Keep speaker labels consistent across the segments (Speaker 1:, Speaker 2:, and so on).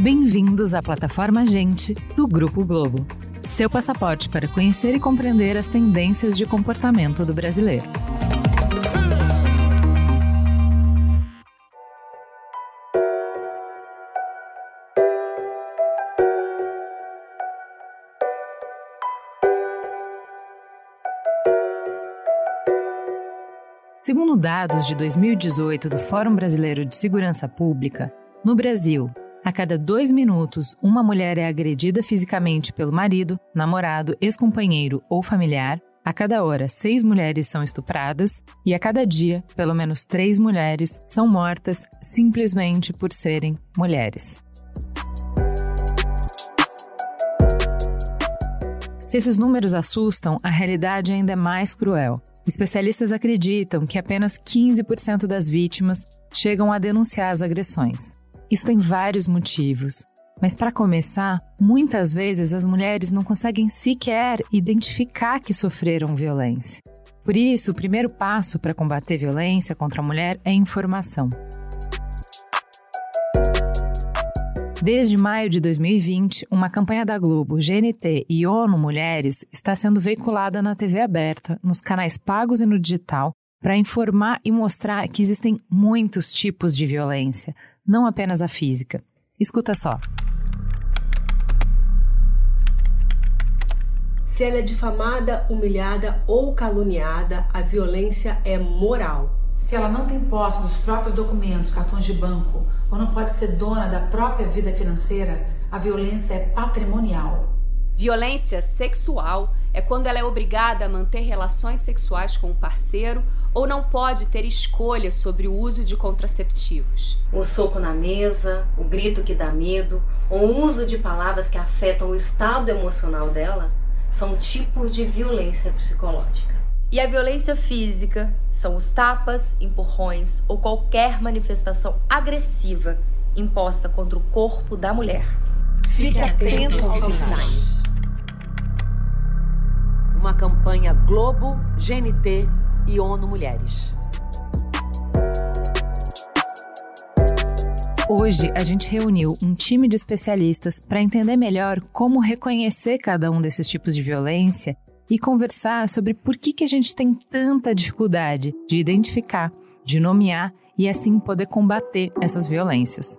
Speaker 1: Bem-vindos à plataforma Gente do Grupo Globo, seu passaporte para conhecer e compreender as tendências de comportamento do brasileiro. Dados de 2018 do Fórum Brasileiro de Segurança Pública, no Brasil, a cada dois minutos, uma mulher é agredida fisicamente pelo marido, namorado, ex-companheiro ou familiar. A cada hora, seis mulheres são estupradas e a cada dia, pelo menos três mulheres são mortas simplesmente por serem mulheres. Se esses números assustam, a realidade ainda é mais cruel. Especialistas acreditam que apenas 15% das vítimas chegam a denunciar as agressões. Isso tem vários motivos, mas para começar, muitas vezes as mulheres não conseguem sequer identificar que sofreram violência. Por isso, o primeiro passo para combater violência contra a mulher é informação. Desde maio de 2020, uma campanha da Globo, GNT e ONU Mulheres está sendo veiculada na TV aberta, nos canais pagos e no digital, para informar e mostrar que existem muitos tipos de violência, não apenas a física. Escuta só.
Speaker 2: Se ela é difamada, humilhada ou caluniada, a violência é moral.
Speaker 3: Se ela não tem posse dos próprios documentos, cartões de banco, ou não pode ser dona da própria vida financeira, a violência é patrimonial.
Speaker 4: Violência sexual é quando ela é obrigada a manter relações sexuais com o um parceiro ou não pode ter escolha sobre o uso de contraceptivos.
Speaker 5: O soco na mesa, o grito que dá medo, ou o uso de palavras que afetam o estado emocional dela são tipos de violência psicológica.
Speaker 6: E a violência física são os tapas, empurrões ou qualquer manifestação agressiva imposta contra o corpo da mulher.
Speaker 2: Fique atento aos sinais.
Speaker 7: Uma campanha Globo, GNT e ONU Mulheres.
Speaker 1: Hoje a gente reuniu um time de especialistas para entender melhor como reconhecer cada um desses tipos de violência e conversar sobre por que, que a gente tem tanta dificuldade de identificar, de nomear e assim poder combater essas violências.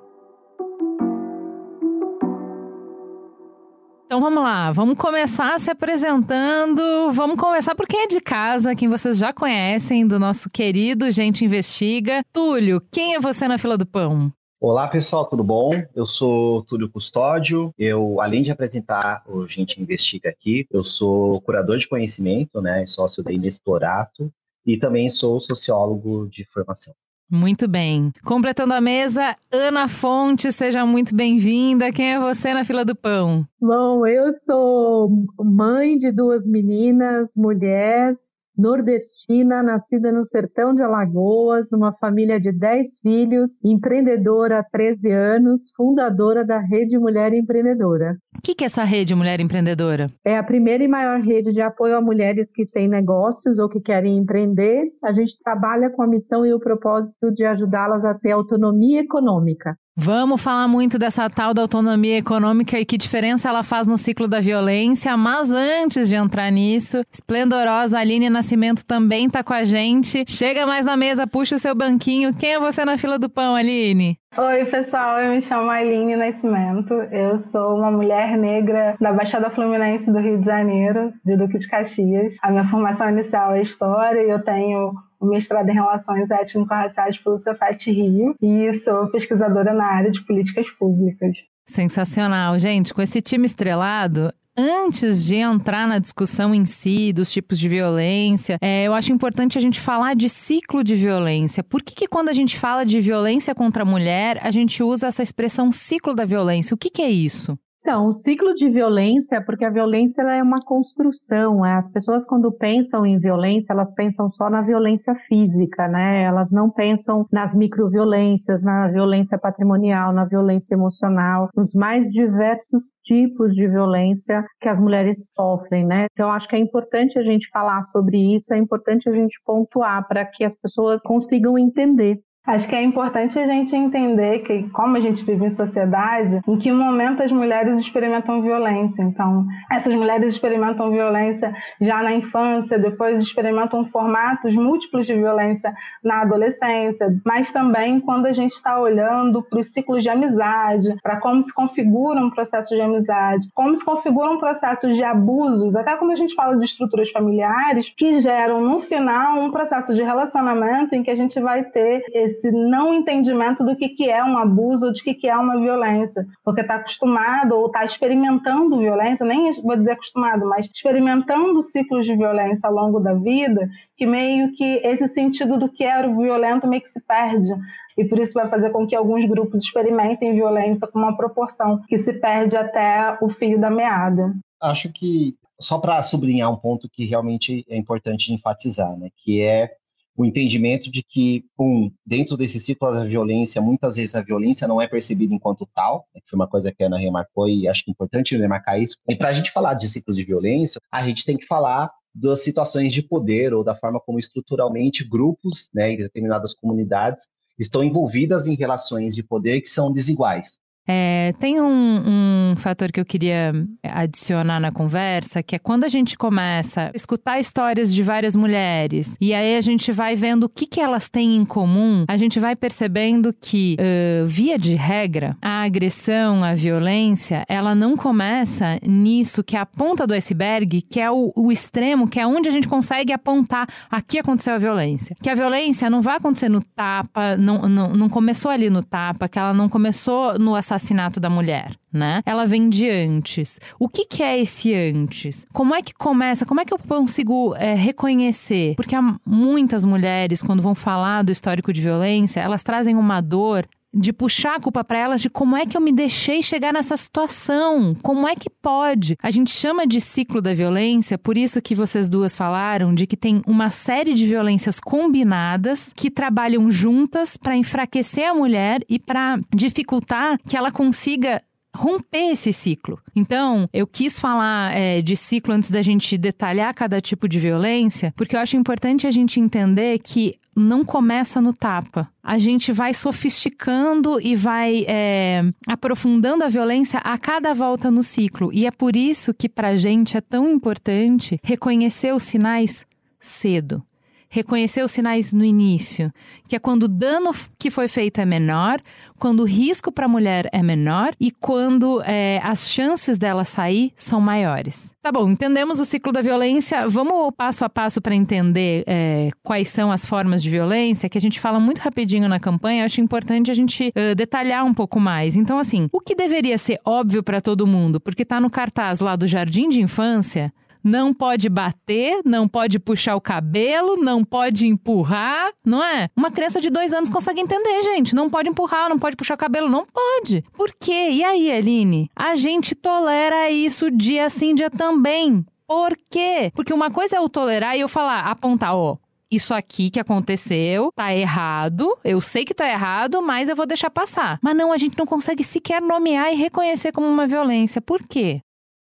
Speaker 1: Então vamos lá, vamos começar se apresentando. Vamos começar por quem é de casa, quem vocês já conhecem, do nosso querido Gente Investiga. Túlio, quem é você na fila do pão?
Speaker 8: Olá pessoal, tudo bom? Eu sou Túlio Custódio. Eu, além de apresentar o Gente Investiga aqui, eu sou curador de conhecimento, né, sócio da Inexplorato e também sou sociólogo de formação.
Speaker 1: Muito bem. Completando a mesa, Ana Fonte, seja muito bem-vinda. Quem é você na fila do pão?
Speaker 9: Bom, eu sou mãe de duas meninas, mulher, nordestina, nascida no sertão de Alagoas, numa família de 10 filhos, empreendedora há 13 anos, fundadora da Rede Mulher Empreendedora.
Speaker 1: O que, que é essa Rede Mulher Empreendedora?
Speaker 9: É a primeira e maior rede de apoio a mulheres que têm negócios ou que querem empreender. A gente trabalha com a missão e o propósito de ajudá-las a ter autonomia econômica.
Speaker 1: Vamos falar muito dessa tal da autonomia econômica e que diferença ela faz no ciclo da violência, mas antes de entrar nisso, esplendorosa Aline Nascimento também tá com a gente. Chega mais na mesa, puxa o seu banquinho. Quem é você na fila do pão, Aline?
Speaker 10: Oi, pessoal, eu me chamo Aline Nascimento. Eu sou uma mulher negra da Baixada Fluminense do Rio de Janeiro, de Duque de Caxias. A minha formação inicial é História e eu tenho o mestrado em Relações Étnico-Raciais pelo Cefet Rio e sou pesquisadora na área de políticas públicas.
Speaker 1: Sensacional, gente. Com esse time estrelado, Antes de entrar na discussão em si, dos tipos de violência, é, eu acho importante a gente falar de ciclo de violência. Por que, que quando a gente fala de violência contra a mulher, a gente usa essa expressão ciclo da violência? O que, que é isso?
Speaker 9: Então, o ciclo de violência, porque a violência é uma construção. É, as pessoas, quando pensam em violência, elas pensam só na violência física, né? Elas não pensam nas microviolências, na violência patrimonial, na violência emocional, nos mais diversos tipos de violência que as mulheres sofrem, né? Então, acho que é importante a gente falar sobre isso, é importante a gente pontuar para que as pessoas consigam entender
Speaker 10: Acho que é importante a gente entender que, como a gente vive em sociedade, em que momento as mulheres experimentam violência. Então, essas mulheres experimentam violência já na infância, depois experimentam formatos múltiplos de violência na adolescência, mas também quando a gente está olhando para os ciclos de amizade, para como se configura um processo de amizade, como se configuram processos de abusos, até quando a gente fala de estruturas familiares, que geram, no final, um processo de relacionamento em que a gente vai ter esse não entendimento do que, que é um abuso de que, que é uma violência, porque está acostumado ou está experimentando violência, nem vou dizer acostumado, mas experimentando ciclos de violência ao longo da vida, que meio que esse sentido do que era o violento meio que se perde. E por isso vai fazer com que alguns grupos experimentem violência com uma proporção que se perde até o fio da meada.
Speaker 8: Acho que só para sublinhar um ponto que realmente é importante enfatizar, né, que é o entendimento de que, um, dentro desse ciclo da violência, muitas vezes a violência não é percebida enquanto tal, né, que foi uma coisa que a Ana remarcou e acho que é importante remarcar isso. E para a gente falar de ciclo de violência, a gente tem que falar das situações de poder ou da forma como estruturalmente grupos, né, em determinadas comunidades estão envolvidas em relações de poder que são desiguais.
Speaker 1: É, tem um, um, fator que eu queria adicionar na conversa, que é quando a gente começa a escutar histórias de várias mulheres e aí a gente vai vendo o que, que elas têm em comum, a gente vai percebendo que, uh, via de regra, a agressão, a violência, ela não começa nisso que é a ponta do iceberg, que é o, o extremo, que é onde a gente consegue apontar aqui aconteceu a violência. Que a violência não vai acontecer no tapa, não, não, não começou ali no tapa, que ela não começou no assassinato da mulher, né? Ela vem de antes. O que, que é esse antes? Como é que começa? Como é que eu consigo é, reconhecer? Porque há muitas mulheres, quando vão falar do histórico de violência, elas trazem uma dor de puxar a culpa para elas de como é que eu me deixei chegar nessa situação, como é que pode. A gente chama de ciclo da violência, por isso que vocês duas falaram de que tem uma série de violências combinadas que trabalham juntas para enfraquecer a mulher e para dificultar que ela consiga romper esse ciclo. Então, eu quis falar é, de ciclo antes da gente detalhar cada tipo de violência, porque eu acho importante a gente entender que não começa no tapa. A gente vai sofisticando e vai é, aprofundando a violência a cada volta no ciclo. E é por isso que, para a gente, é tão importante reconhecer os sinais cedo reconhecer os sinais no início, que é quando o dano que foi feito é menor, quando o risco para a mulher é menor e quando é, as chances dela sair são maiores. Tá bom, entendemos o ciclo da violência. Vamos passo a passo para entender é, quais são as formas de violência, que a gente fala muito rapidinho na campanha. Acho importante a gente uh, detalhar um pouco mais. Então, assim, o que deveria ser óbvio para todo mundo, porque está no cartaz lá do jardim de infância, não pode bater, não pode puxar o cabelo, não pode empurrar, não é? Uma criança de dois anos consegue entender, gente. Não pode empurrar, não pode puxar o cabelo, não pode. Por quê? E aí, Aline? A gente tolera isso dia sim, dia também. Por quê? Porque uma coisa é eu tolerar e eu falar, apontar, ó, isso aqui que aconteceu tá errado, eu sei que tá errado, mas eu vou deixar passar. Mas não, a gente não consegue sequer nomear e reconhecer como uma violência. Por quê?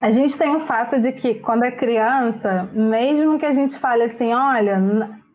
Speaker 10: A gente tem o fato de que quando é criança, mesmo que a gente fale assim, olha,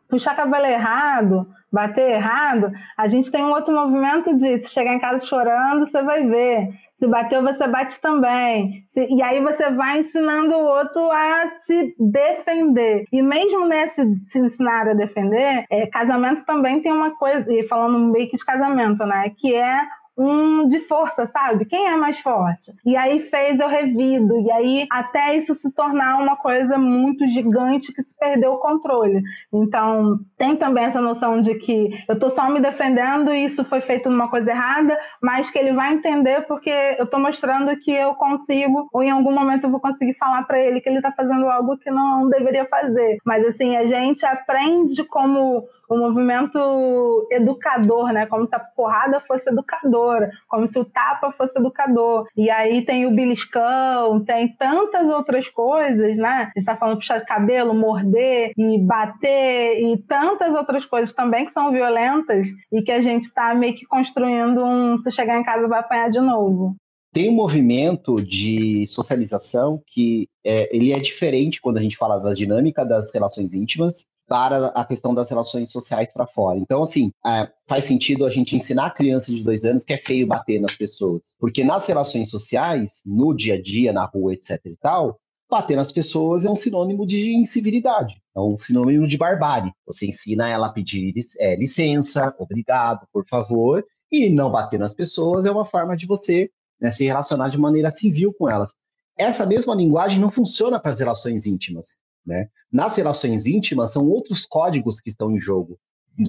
Speaker 10: puxar cabelo errado, bater errado, a gente tem um outro movimento se chegar em casa chorando, você vai ver. Se bateu, você bate também. Se, e aí você vai ensinando o outro a se defender. E mesmo nesse se ensinar a defender, é, casamento também tem uma coisa, e falando meio que de casamento, né? Que é um de força, sabe? Quem é mais forte? E aí fez eu revido, e aí até isso se tornar uma coisa muito gigante que se perdeu o controle. Então, tem também essa noção de que eu tô só me defendendo e isso foi feito numa coisa errada, mas que ele vai entender porque eu tô mostrando que eu consigo, ou em algum momento eu vou conseguir falar para ele que ele tá fazendo algo que não deveria fazer. Mas assim, a gente aprende como o movimento educador, né? Como se a porrada fosse educador educadora, como se o tapa fosse educador. E aí tem o beliscão, tem tantas outras coisas, né? A gente tá falando puxar cabelo, morder e bater e tantas outras coisas também que são violentas e que a gente está meio que construindo um se chegar em casa vai apanhar de novo
Speaker 8: tem um movimento de socialização que é, ele é diferente quando a gente fala da dinâmica das relações íntimas para a questão das relações sociais para fora. Então, assim, é, faz sentido a gente ensinar a criança de dois anos que é feio bater nas pessoas. Porque nas relações sociais, no dia a dia, na rua, etc e tal, bater nas pessoas é um sinônimo de incivilidade, é um sinônimo de barbárie. Você ensina ela a pedir é, licença, obrigado, por favor, e não bater nas pessoas é uma forma de você né, se relacionar de maneira civil com elas. Essa mesma linguagem não funciona para as relações íntimas. Né? Nas relações íntimas, são outros códigos que estão em jogo,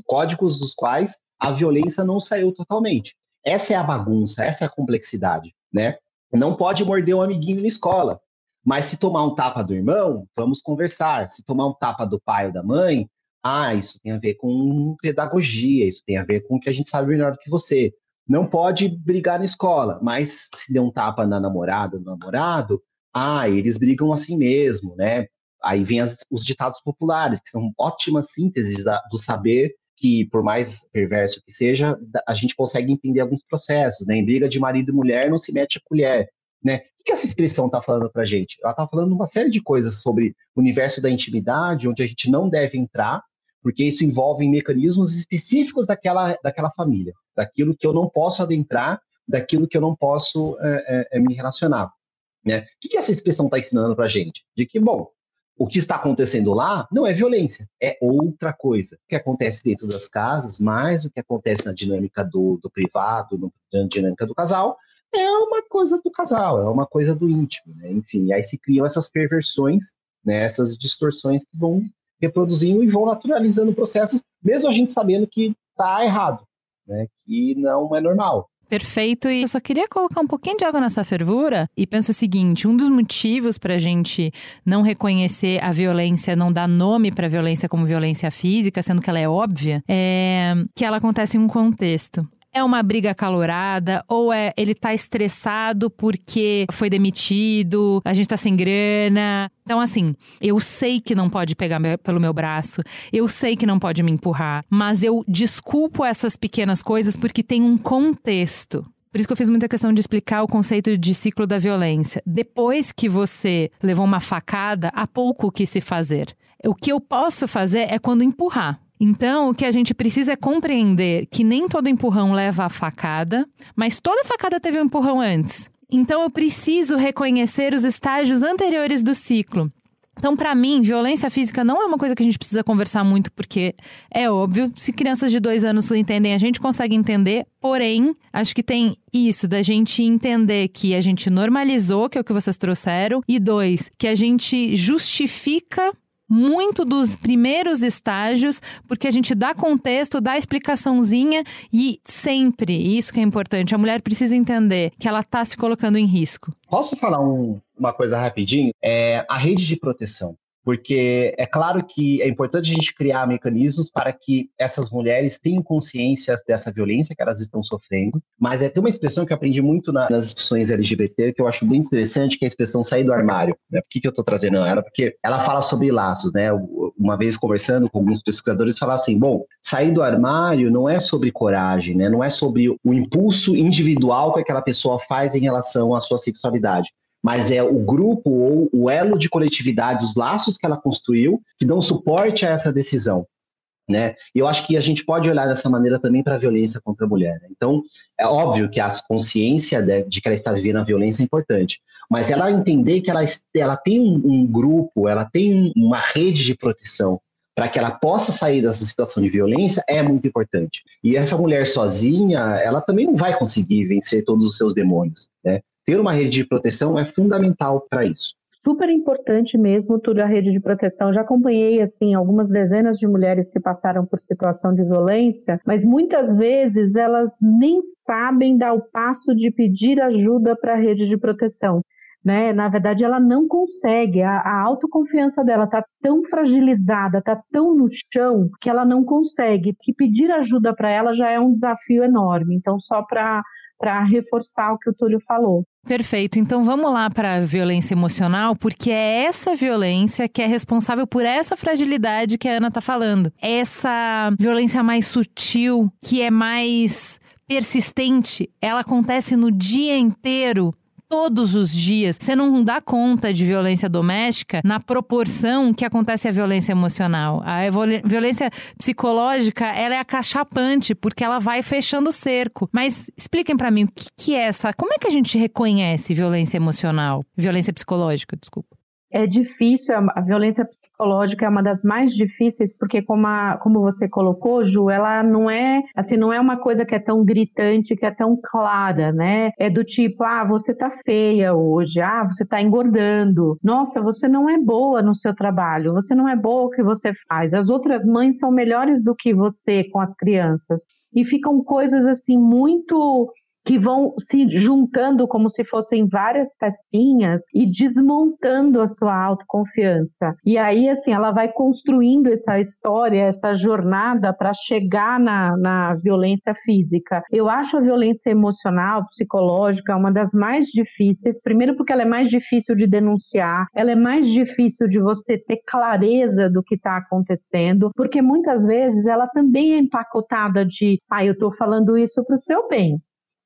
Speaker 8: códigos dos quais a violência não saiu totalmente. Essa é a bagunça, essa é a complexidade. Né? Não pode morder um amiguinho na escola, mas se tomar um tapa do irmão, vamos conversar. Se tomar um tapa do pai ou da mãe, ah, isso tem a ver com pedagogia, isso tem a ver com o que a gente sabe melhor do que você não pode brigar na escola, mas se der um tapa na namorada, no namorado, ah, eles brigam assim mesmo, né? Aí vem as, os ditados populares, que são ótimas sínteses da, do saber que, por mais perverso que seja, a gente consegue entender alguns processos, né? Em briga de marido e mulher, não se mete a colher, né? O que essa expressão está falando para a gente? Ela está falando uma série de coisas sobre o universo da intimidade, onde a gente não deve entrar, porque isso envolve mecanismos específicos daquela, daquela família daquilo que eu não posso adentrar, daquilo que eu não posso é, é, me relacionar. Né? O que, que essa expressão está ensinando para a gente? De que, bom, o que está acontecendo lá não é violência, é outra coisa. O que acontece dentro das casas, mais o que acontece na dinâmica do, do privado, na dinâmica do casal, é uma coisa do casal, é uma coisa do íntimo, né? Enfim, aí se criam essas perversões, né? essas distorções que vão reproduzindo e vão naturalizando processos, mesmo a gente sabendo que está errado né, que não é normal.
Speaker 1: Perfeito, e eu só queria colocar um pouquinho de água nessa fervura e penso o seguinte: um dos motivos para a gente não reconhecer a violência, não dar nome para a violência como violência física, sendo que ela é óbvia, é que ela acontece em um contexto. É uma briga acalorada ou é ele tá estressado porque foi demitido, a gente tá sem grana. Então, assim, eu sei que não pode pegar pelo meu braço, eu sei que não pode me empurrar, mas eu desculpo essas pequenas coisas porque tem um contexto. Por isso que eu fiz muita questão de explicar o conceito de ciclo da violência. Depois que você levou uma facada, há pouco o que se fazer. O que eu posso fazer é quando empurrar. Então, o que a gente precisa é compreender que nem todo empurrão leva a facada, mas toda facada teve um empurrão antes. Então, eu preciso reconhecer os estágios anteriores do ciclo. Então, para mim, violência física não é uma coisa que a gente precisa conversar muito, porque é óbvio, se crianças de dois anos entendem, a gente consegue entender. Porém, acho que tem isso da gente entender que a gente normalizou, que é o que vocês trouxeram, e dois, que a gente justifica muito dos primeiros estágios, porque a gente dá contexto, dá explicaçãozinha e sempre, isso que é importante, a mulher precisa entender que ela está se colocando em risco.
Speaker 8: Posso falar um, uma coisa rapidinho? É a rede de proteção porque é claro que é importante a gente criar mecanismos para que essas mulheres tenham consciência dessa violência que elas estão sofrendo, mas é ter uma expressão que eu aprendi muito na, nas discussões LGBT que eu acho muito interessante, que é a expressão sair do armário. Né? Por que, que eu estou trazendo ela? Porque ela fala sobre laços, né? Uma vez conversando com alguns pesquisadores, falar assim, bom, sair do armário não é sobre coragem, né? Não é sobre o impulso individual que aquela pessoa faz em relação à sua sexualidade mas é o grupo ou o elo de coletividade, os laços que ela construiu, que dão suporte a essa decisão. Né? E eu acho que a gente pode olhar dessa maneira também para a violência contra a mulher. Né? Então, é óbvio que a consciência de, de, que ela está vivendo a violência é importante, mas ela entender que ela, ela tem um, um grupo, ela tem uma rede de proteção para que ela possa sair dessa situação de violência é muito importante. E essa mulher sozinha, ela também não vai conseguir vencer todos os seus demônios, né? Ter uma rede de proteção é fundamental para isso.
Speaker 9: Super importante mesmo tudo a rede de proteção. Já acompanhei assim algumas dezenas de mulheres que passaram por situação de violência, mas muitas vezes elas nem sabem dar o passo de pedir ajuda para a rede de proteção. Né? Na verdade, ela não consegue. A, a autoconfiança dela está tão fragilizada, está tão no chão que ela não consegue. Que pedir ajuda para ela já é um desafio enorme. Então, só para reforçar o que o Túlio falou.
Speaker 1: Perfeito. Então vamos lá para a violência emocional, porque é essa violência que é responsável por essa fragilidade que a Ana está falando. Essa violência mais sutil, que é mais persistente, ela acontece no dia inteiro todos os dias. Você não dá conta de violência doméstica na proporção que acontece a violência emocional. A violência psicológica, ela é acachapante, porque ela vai fechando o cerco. Mas expliquem para mim o que, que é essa. Como é que a gente reconhece violência emocional? Violência psicológica, desculpa
Speaker 9: é difícil, a violência psicológica é uma das mais difíceis, porque como, a, como você colocou, Ju, ela não é, assim, não é uma coisa que é tão gritante, que é tão clara, né? É do tipo, ah, você tá feia hoje, ah, você tá engordando, nossa, você não é boa no seu trabalho, você não é boa o que você faz, as outras mães são melhores do que você com as crianças. E ficam coisas assim muito que vão se juntando como se fossem várias pecinhas e desmontando a sua autoconfiança. E aí, assim, ela vai construindo essa história, essa jornada para chegar na, na violência física. Eu acho a violência emocional, psicológica, uma das mais difíceis. Primeiro, porque ela é mais difícil de denunciar, ela é mais difícil de você ter clareza do que está acontecendo, porque muitas vezes ela também é empacotada de, ah, eu estou falando isso para o seu bem.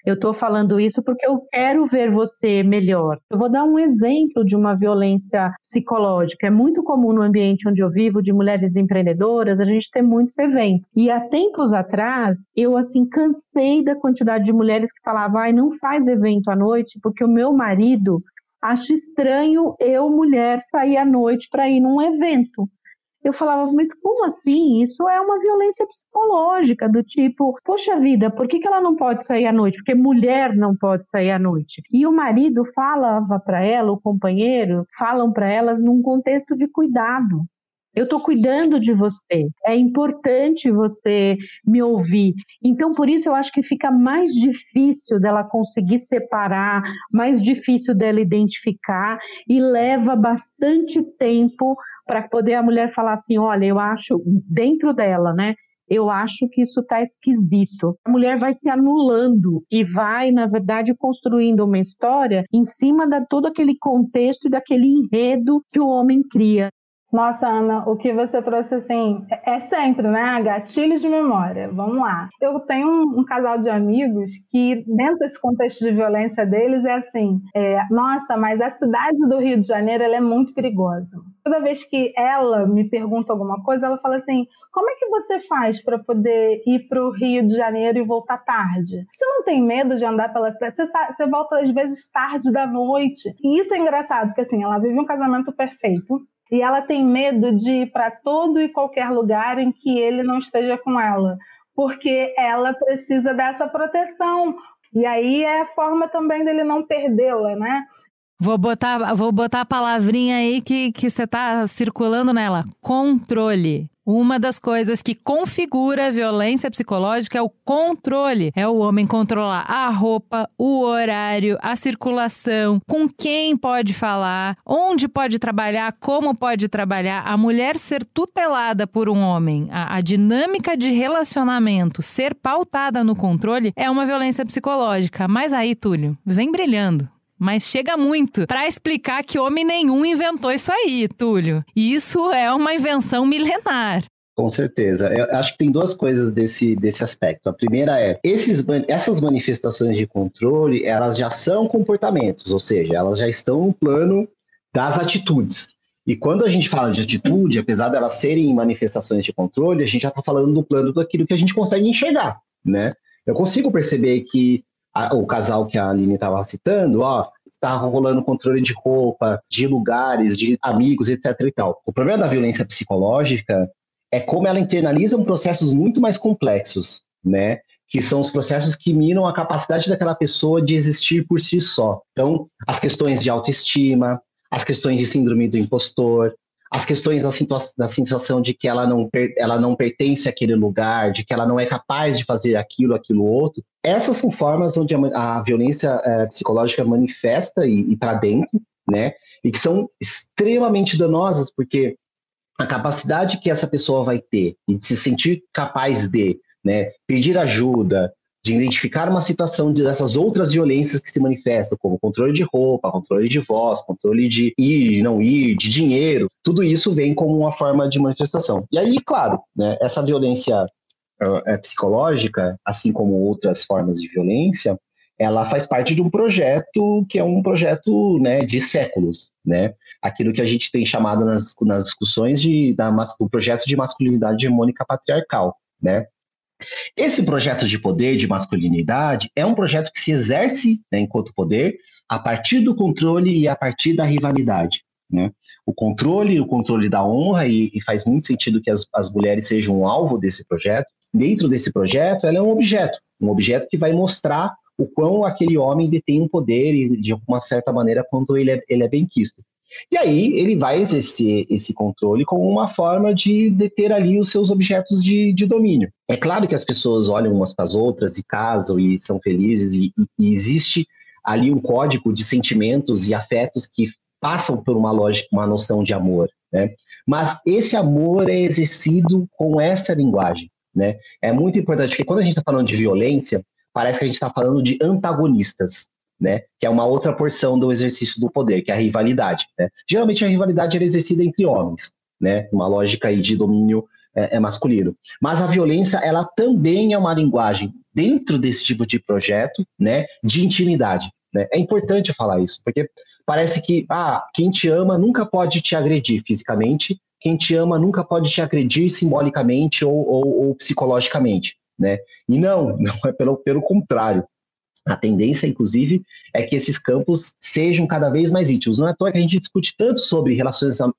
Speaker 9: Eu estou falando isso porque eu quero ver você melhor. Eu vou dar um exemplo de uma violência psicológica. É muito comum no ambiente onde eu vivo, de mulheres empreendedoras, a gente ter muitos eventos. E há tempos atrás, eu assim cansei da quantidade de mulheres que falavam: ai, não faz evento à noite, porque o meu marido acha estranho eu, mulher, sair à noite para ir num evento eu falava, mas como assim? Isso é uma violência psicológica, do tipo, poxa vida, por que, que ela não pode sair à noite? Porque mulher não pode sair à noite. E o marido falava para ela, o companheiro, falam para elas num contexto de cuidado. Eu estou cuidando de você. É importante você me ouvir. Então, por isso, eu acho que fica mais difícil dela conseguir separar, mais difícil dela identificar e leva bastante tempo para poder a mulher falar assim: olha, eu acho, dentro dela, né? Eu acho que isso está esquisito. A mulher vai se anulando e vai, na verdade, construindo uma história em cima de todo aquele contexto e daquele enredo que o homem cria.
Speaker 10: Nossa, Ana, o que você trouxe assim é sempre, né? Gatilhos de memória. Vamos lá. Eu tenho um, um casal de amigos que, dentro desse contexto de violência deles, é assim: é, nossa, mas a cidade do Rio de Janeiro ela é muito perigosa. Toda vez que ela me pergunta alguma coisa, ela fala assim: como é que você faz para poder ir para o Rio de Janeiro e voltar tarde? Você não tem medo de andar pela cidade? Você, você volta às vezes tarde da noite. E isso é engraçado, porque assim, ela vive um casamento perfeito e ela tem medo de ir para todo e qualquer lugar em que ele não esteja com ela, porque ela precisa dessa proteção. E aí é a forma também dele não perdê-la, né?
Speaker 1: Vou botar, vou botar a palavrinha aí que, você está circulando nela: controle. Uma das coisas que configura a violência psicológica é o controle. É o homem controlar a roupa, o horário, a circulação, com quem pode falar, onde pode trabalhar, como pode trabalhar. A mulher ser tutelada por um homem, a, a dinâmica de relacionamento ser pautada no controle é uma violência psicológica. Mas aí, Túlio, vem brilhando mas chega muito para explicar que homem nenhum inventou isso aí, Túlio. Isso é uma invenção milenar.
Speaker 8: Com certeza. Eu acho que tem duas coisas desse, desse aspecto. A primeira é, esses, essas manifestações de controle, elas já são comportamentos, ou seja, elas já estão no plano das atitudes. E quando a gente fala de atitude, apesar de elas serem manifestações de controle, a gente já está falando do plano daquilo que a gente consegue enxergar, né? Eu consigo perceber que a, o casal que a Aline estava citando, ó, tá rolando controle de roupa, de lugares, de amigos, etc e tal. O problema da violência psicológica é como ela internaliza processos muito mais complexos, né? Que são os processos que minam a capacidade daquela pessoa de existir por si só. Então, as questões de autoestima, as questões de síndrome do impostor, as questões da, da sensação de que ela não, ela não pertence àquele lugar, de que ela não é capaz de fazer aquilo, aquilo outro. Essas são formas onde a, a violência é, psicológica manifesta e, e para dentro, né? E que são extremamente danosas, porque a capacidade que essa pessoa vai ter de se sentir capaz de né, pedir ajuda, de identificar uma situação de, dessas outras violências que se manifestam, como controle de roupa, controle de voz, controle de ir, não ir, de dinheiro, tudo isso vem como uma forma de manifestação. E aí, claro, né, essa violência uh, psicológica, assim como outras formas de violência, ela faz parte de um projeto que é um projeto né, de séculos, né? Aquilo que a gente tem chamado nas, nas discussões de, da, do projeto de masculinidade hegemônica patriarcal, né? Esse projeto de poder, de masculinidade, é um projeto que se exerce né, enquanto poder a partir do controle e a partir da rivalidade. Né? O controle, o controle da honra, e, e faz muito sentido que as, as mulheres sejam um alvo desse projeto. Dentro desse projeto, ela é um objeto, um objeto que vai mostrar o quão aquele homem detém um poder e, de uma certa maneira, quanto ele é, ele é bem quisto. E aí ele vai exercer esse controle como uma forma de deter ali os seus objetos de, de domínio. É claro que as pessoas olham umas para as outras e casam e são felizes, e, e, existe ali um código de sentimentos e afetos que passam por uma lógica, uma noção de amor. Né? Mas esse amor é exercido com essa linguagem. Né? É muito importante, porque quando a gente está falando de violência, parece que a gente está falando de antagonistas né? Que é uma outra porção do exercício do poder, que é a rivalidade. Né? Geralmente a rivalidade é exercida entre homens, né? Uma lógica aí de domínio é, é masculino. Mas a violência, ela também é uma linguagem dentro desse tipo de projeto, né? De intimidade. Né? É importante falar isso, porque parece que ah, quem te ama nunca pode te agredir fisicamente, quem te ama nunca pode te agredir simbolicamente ou, ou, ou psicologicamente. Né? E não, não é pelo, pelo contrário. A tendência, inclusive, é que esses campos sejam cada vez mais íntimos. Não é à toa que a gente discute tanto sobre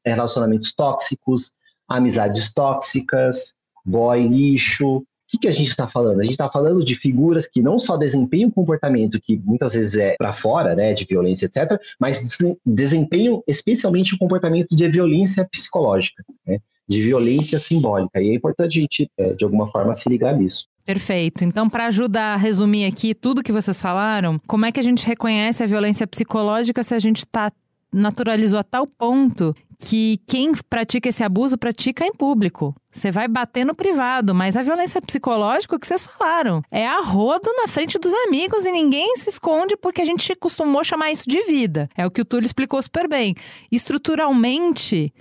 Speaker 8: relacionamentos tóxicos, amizades tóxicas, boy lixo. O que, que a gente está falando? A gente está falando de figuras que não só desempenham comportamento que muitas vezes é para fora, né, de violência, etc., mas desempenham especialmente o comportamento de violência psicológica, né, de violência simbólica. E é importante a gente, é, de alguma forma, se ligar nisso.
Speaker 1: Perfeito. Então, para ajudar a resumir aqui tudo que vocês falaram, como é que a gente reconhece a violência psicológica se a gente tá naturalizou a tal ponto que quem pratica esse abuso pratica em público. Você vai bater no privado, mas a violência psicológica, que vocês falaram, é a rodo na frente dos amigos e ninguém se esconde porque a gente costumou chamar isso de vida. É o que o Túlio explicou super bem. Estruturalmente,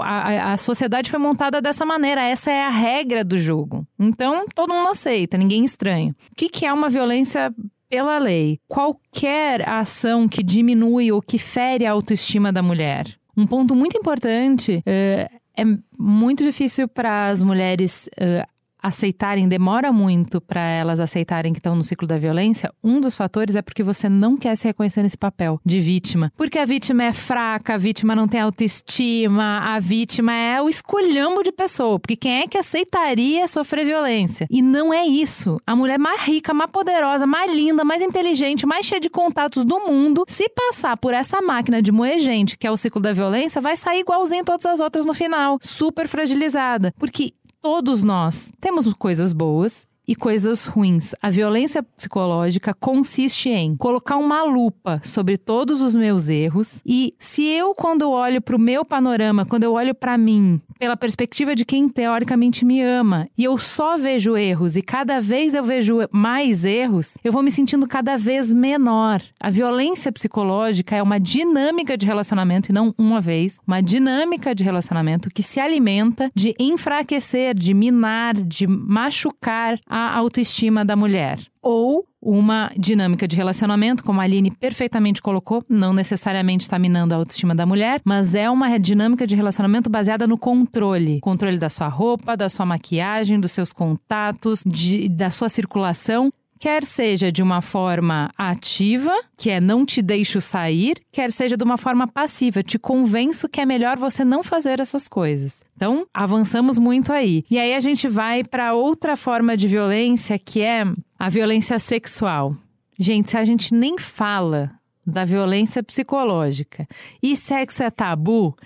Speaker 1: a, a, sociedade foi montada dessa maneira, essa é a regra do jogo. Então, todo mundo aceita, ninguém estranha. O que, que é uma violência pela lei? Qualquer ação que diminui ou que fere a autoestima da mulher. Um ponto muito importante é, é muito difícil para as mulheres uh, aceitarem, demora muito para elas aceitarem que estão no ciclo da violência, um dos fatores é porque você não quer se reconhecer nesse papel de vítima. Porque a vítima é fraca, a vítima não tem autoestima, a vítima é o escolhambo de pessoa. Porque quem é que aceitaria sofrer violência? E não é isso. A mulher mais rica, mais poderosa, mais linda, mais inteligente, mais cheia de contatos do mundo, se passar por essa máquina de moer gente, que é o ciclo da violência, vai sair igualzinho todas as outras no final, super fragilizada. Porque Todos nós temos coisas boas e coisas ruins. A violência psicológica consiste em colocar uma lupa sobre todos os meus erros e se eu quando olho para o meu panorama, quando eu olho para mim, pela perspectiva de quem teoricamente me ama, e eu só vejo erros e cada vez eu vejo mais erros, eu vou me sentindo cada vez menor. A violência psicológica é uma dinâmica de relacionamento e não uma vez, uma dinâmica de relacionamento que se alimenta de enfraquecer, de minar, de machucar a autoestima da mulher ou uma dinâmica de relacionamento, como a Aline perfeitamente colocou, não necessariamente está minando a autoestima da mulher, mas é uma dinâmica de relacionamento baseada no controle. Controle da sua roupa, da sua maquiagem, dos seus contatos, de, da sua circulação quer seja de uma forma ativa, que é não te deixo sair, quer seja de uma forma passiva, te convenço que é melhor você não fazer essas coisas. Então, avançamos muito aí. E aí a gente vai para outra forma de violência, que é a violência sexual. Gente, se a gente nem fala da violência psicológica e sexo é tabu,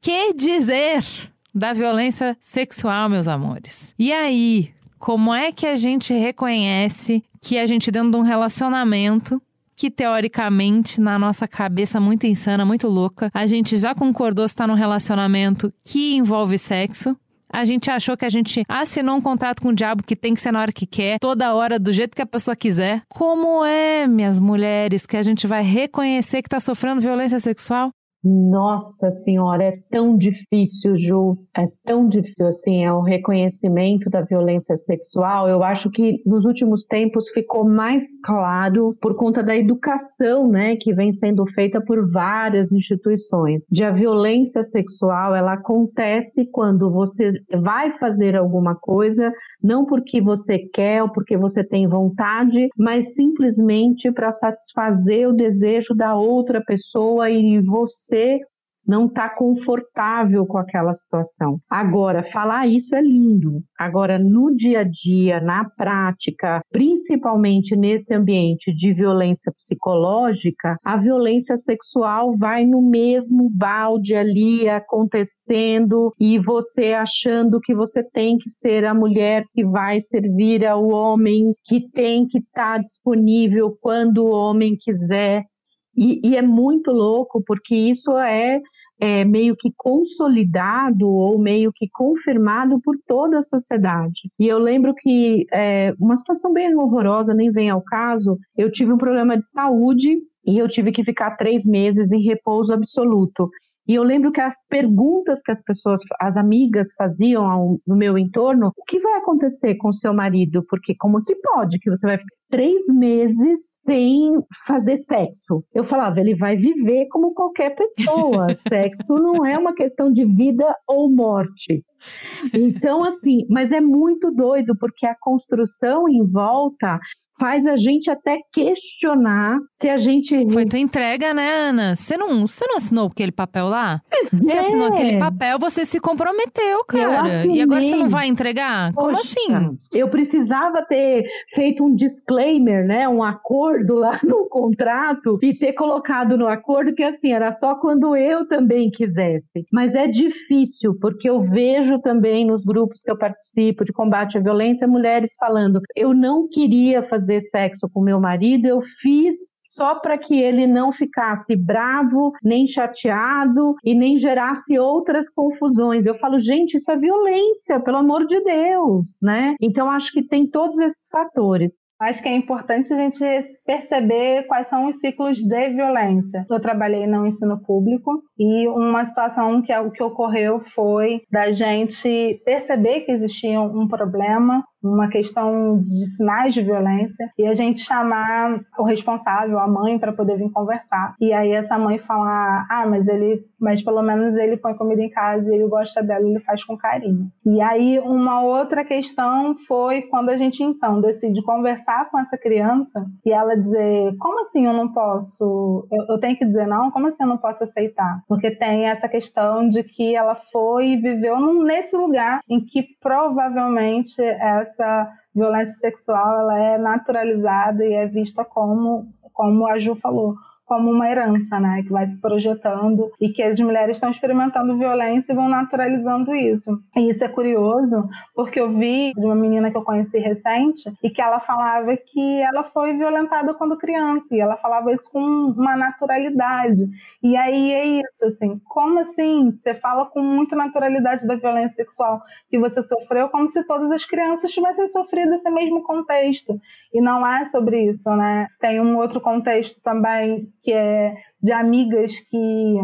Speaker 1: que dizer da violência sexual, meus amores? E aí, como é que a gente reconhece que a gente dentro de um relacionamento que teoricamente, na nossa cabeça muito insana, muito louca, a gente já concordou estar num relacionamento que envolve sexo. a gente achou que a gente assinou um contrato com o diabo que tem que ser na hora que quer, toda hora, do jeito que a pessoa quiser. Como é, minhas mulheres, que a gente vai reconhecer que está sofrendo violência sexual?
Speaker 9: Nossa senhora, é tão difícil, Ju, é tão difícil assim, é o reconhecimento da violência sexual. Eu acho que nos últimos tempos ficou mais claro por conta da educação, né, que vem sendo feita por várias instituições. De a violência sexual, ela acontece quando você vai fazer alguma coisa, não porque você quer ou porque você tem vontade, mas simplesmente para satisfazer o desejo da outra pessoa e você não está confortável com aquela situação. Agora, falar isso é lindo. Agora, no dia a dia, na prática, principalmente nesse ambiente de violência psicológica, a violência sexual vai no mesmo balde ali acontecendo e você achando que você tem que ser a mulher que vai servir ao homem, que tem que estar tá disponível quando o homem quiser. E, e, é muito louco porque isso é, é, meio que consolidado ou meio que confirmado por toda a sociedade. E eu lembro que é, uma situação bem horrorosa, nem vem ao caso, eu tive um problema de saúde e eu tive que ficar três meses em repouso absoluto. E eu lembro que as perguntas que as pessoas, as amigas faziam ao, no meu entorno, o que vai acontecer com seu marido? Porque como que pode que você vai ficar três meses sem fazer sexo? Eu falava, ele vai viver como qualquer pessoa. sexo não é uma questão de vida ou morte. Então, assim, mas é muito doido, porque a construção em volta faz a gente até questionar se a gente.
Speaker 1: Foi tua entrega, né, Ana? Você não, você não assinou aquele papel lá? Você
Speaker 9: é.
Speaker 1: assinou aquele papel, você se comprometeu, cara. E agora você não vai entregar?
Speaker 9: Poxa,
Speaker 1: Como assim?
Speaker 9: Eu precisava ter feito um disclaimer, né? Um acordo lá no contrato e ter colocado no acordo que assim, era só quando eu também quisesse. Mas é difícil, porque eu vejo também nos grupos que eu participo de combate à violência, mulheres falando: eu não queria fazer fazer sexo com meu marido, eu fiz só para que ele não ficasse bravo, nem chateado e nem gerasse outras confusões. Eu falo, gente, isso é violência, pelo amor de Deus, né? Então acho que tem todos esses fatores.
Speaker 10: Acho que é importante a gente perceber quais são os ciclos de violência. Eu trabalhei no ensino público e uma situação que, é, que ocorreu foi da gente perceber que existia um problema, uma questão de sinais de violência e a gente chamar o responsável, a mãe, para poder vir conversar. E aí essa mãe falar: "Ah, mas ele, mas pelo menos ele põe comida em casa e ele gosta dela, ele faz com carinho". E aí uma outra questão foi quando a gente então decide conversar com essa criança e ela dizer: "Como assim eu não posso? Eu, eu tenho que dizer não? Como assim eu não posso aceitar?" Porque tem essa questão de que ela foi e viveu nesse lugar em que provavelmente essa essa violência sexual ela é naturalizada e é vista como, como a Ju falou, como uma herança, né, que vai se projetando e que as mulheres estão experimentando violência e vão naturalizando isso. E isso é curioso, porque eu vi de uma menina que eu conheci recente e que ela falava que ela foi violentada quando criança e ela falava isso com uma naturalidade. E aí é isso, assim, como assim? Você fala com muita naturalidade da violência sexual que você sofreu, como se todas as crianças tivessem sofrido esse mesmo contexto. E não é sobre isso, né? Tem um outro contexto também que é de amigas que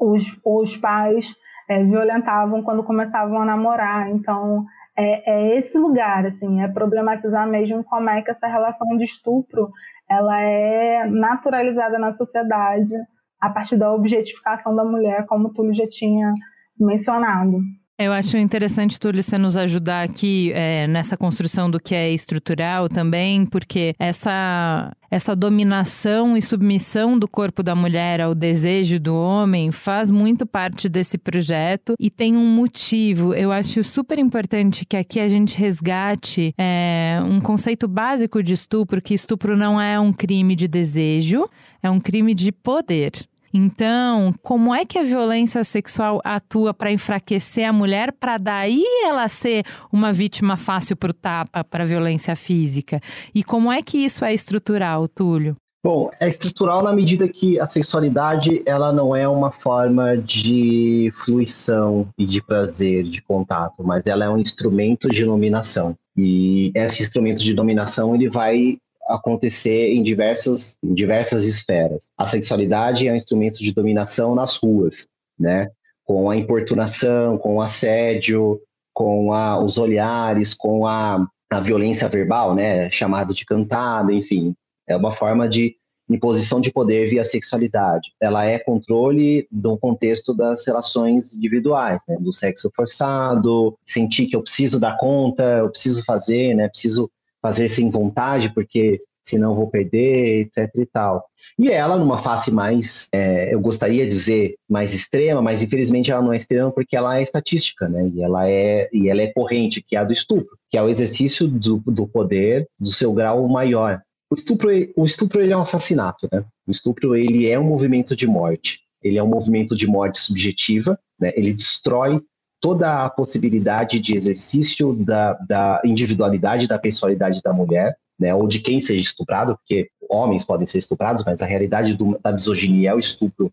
Speaker 10: os, os pais é, violentavam quando começavam a namorar. Então, é, é, esse lugar, assim, é problematizar mesmo como é que essa relação de estupro ela é naturalizada na sociedade a partir da objetificação da mulher, como Túlio já tinha mencionado.
Speaker 1: Eu acho interessante, Túlio, você nos ajudar aqui é, nessa construção do que é estrutural também, porque essa, essa dominação e submissão do corpo da mulher ao desejo do homem faz muito parte desse projeto e tem um motivo. Eu acho super importante que aqui a gente resgate é, um conceito básico de estupro, que estupro não é um crime de desejo, é um crime de poder. Então, como é que a violência sexual atua para enfraquecer a mulher, para daí ela ser uma vítima fácil para o tapa, para a violência física? E como é que isso é estrutural, Túlio?
Speaker 8: Bom, é estrutural na medida que a sexualidade ela não é uma forma de fruição e de prazer, de contato, mas ela é um instrumento de dominação. E esse instrumento de dominação ele vai acontecer em, diversos, em diversas esferas. A sexualidade é um instrumento de dominação nas ruas, né? Com a importunação, com o assédio, com a, os olhares, com a, a violência verbal, né? Chamado de cantada, enfim. É uma forma de imposição de poder via sexualidade. Ela é controle do contexto das relações individuais, né? do sexo forçado, sentir que eu preciso dar conta, eu preciso fazer, né? Preciso fazer sem vontade porque senão vou perder, etc e tal. E ela, numa face mais, é, eu gostaria de dizer, mais extrema, mas infelizmente ela não é extrema porque ela é estatística, né? E ela é, e ela é corrente, que é a do estupro, que é o exercício do, do poder do seu grau maior. O estupro, o estupro ele é um assassinato, né? O estupro ele é um movimento de morte. Ele é um movimento de morte subjetiva, né? Ele destrói toda a possibilidade de exercício da, da individualidade, da personalidade da mulher, né? Ou de quem seja estuprado, porque homens podem ser estuprados, mas a realidade do, da misoginia é o estupro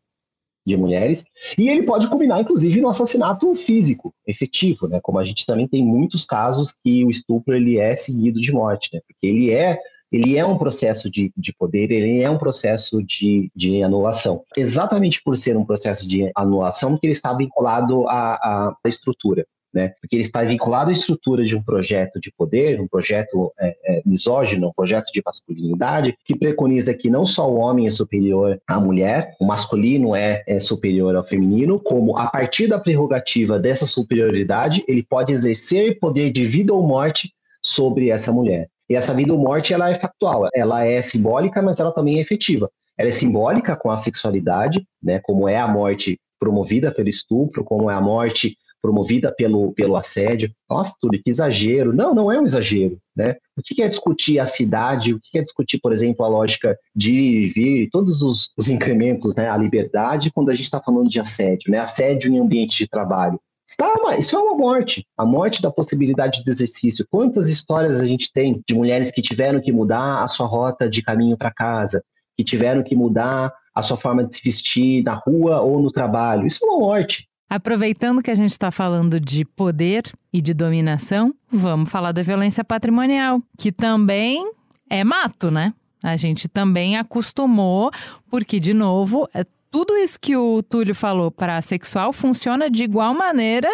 Speaker 8: de mulheres. E ele pode combinar, inclusive, no assassinato físico, efetivo, né? Como a gente também tem muitos casos que o estupro ele é seguido de morte, né? Porque ele é ele é um processo de, de poder, ele é um processo de, de anulação. Exatamente por ser um processo de anulação, que ele está vinculado à, à estrutura. Né? Porque ele está vinculado à estrutura de um projeto de poder, um projeto é, é, misógino, um projeto de masculinidade, que preconiza que não só o homem é superior à mulher, o masculino é, é superior ao feminino, como a partir da prerrogativa dessa superioridade, ele pode exercer poder de vida ou morte sobre essa mulher. E essa vida ou morte, ela é factual, ela é simbólica, mas ela também é efetiva. Ela é simbólica com a sexualidade, né, como é a morte promovida pelo estupro, como é a morte promovida pelo, pelo assédio. Nossa, tudo que exagero. Não, não é um exagero, né? O que é discutir a cidade? O que é discutir, por exemplo, a lógica de ir e vir, todos os, os incrementos, né, a liberdade, quando a gente está falando de assédio, né? Assédio em ambiente de trabalho. Está, isso é uma morte, a morte da possibilidade de exercício. Quantas histórias a gente tem de mulheres que tiveram que mudar a sua rota de caminho para casa, que tiveram que mudar a sua forma de se vestir na rua ou no trabalho? Isso é uma morte.
Speaker 1: Aproveitando que a gente está falando de poder e de dominação, vamos falar da violência patrimonial, que também é mato, né? A gente também acostumou, porque, de novo, é tudo isso que o Túlio falou para sexual funciona de igual maneira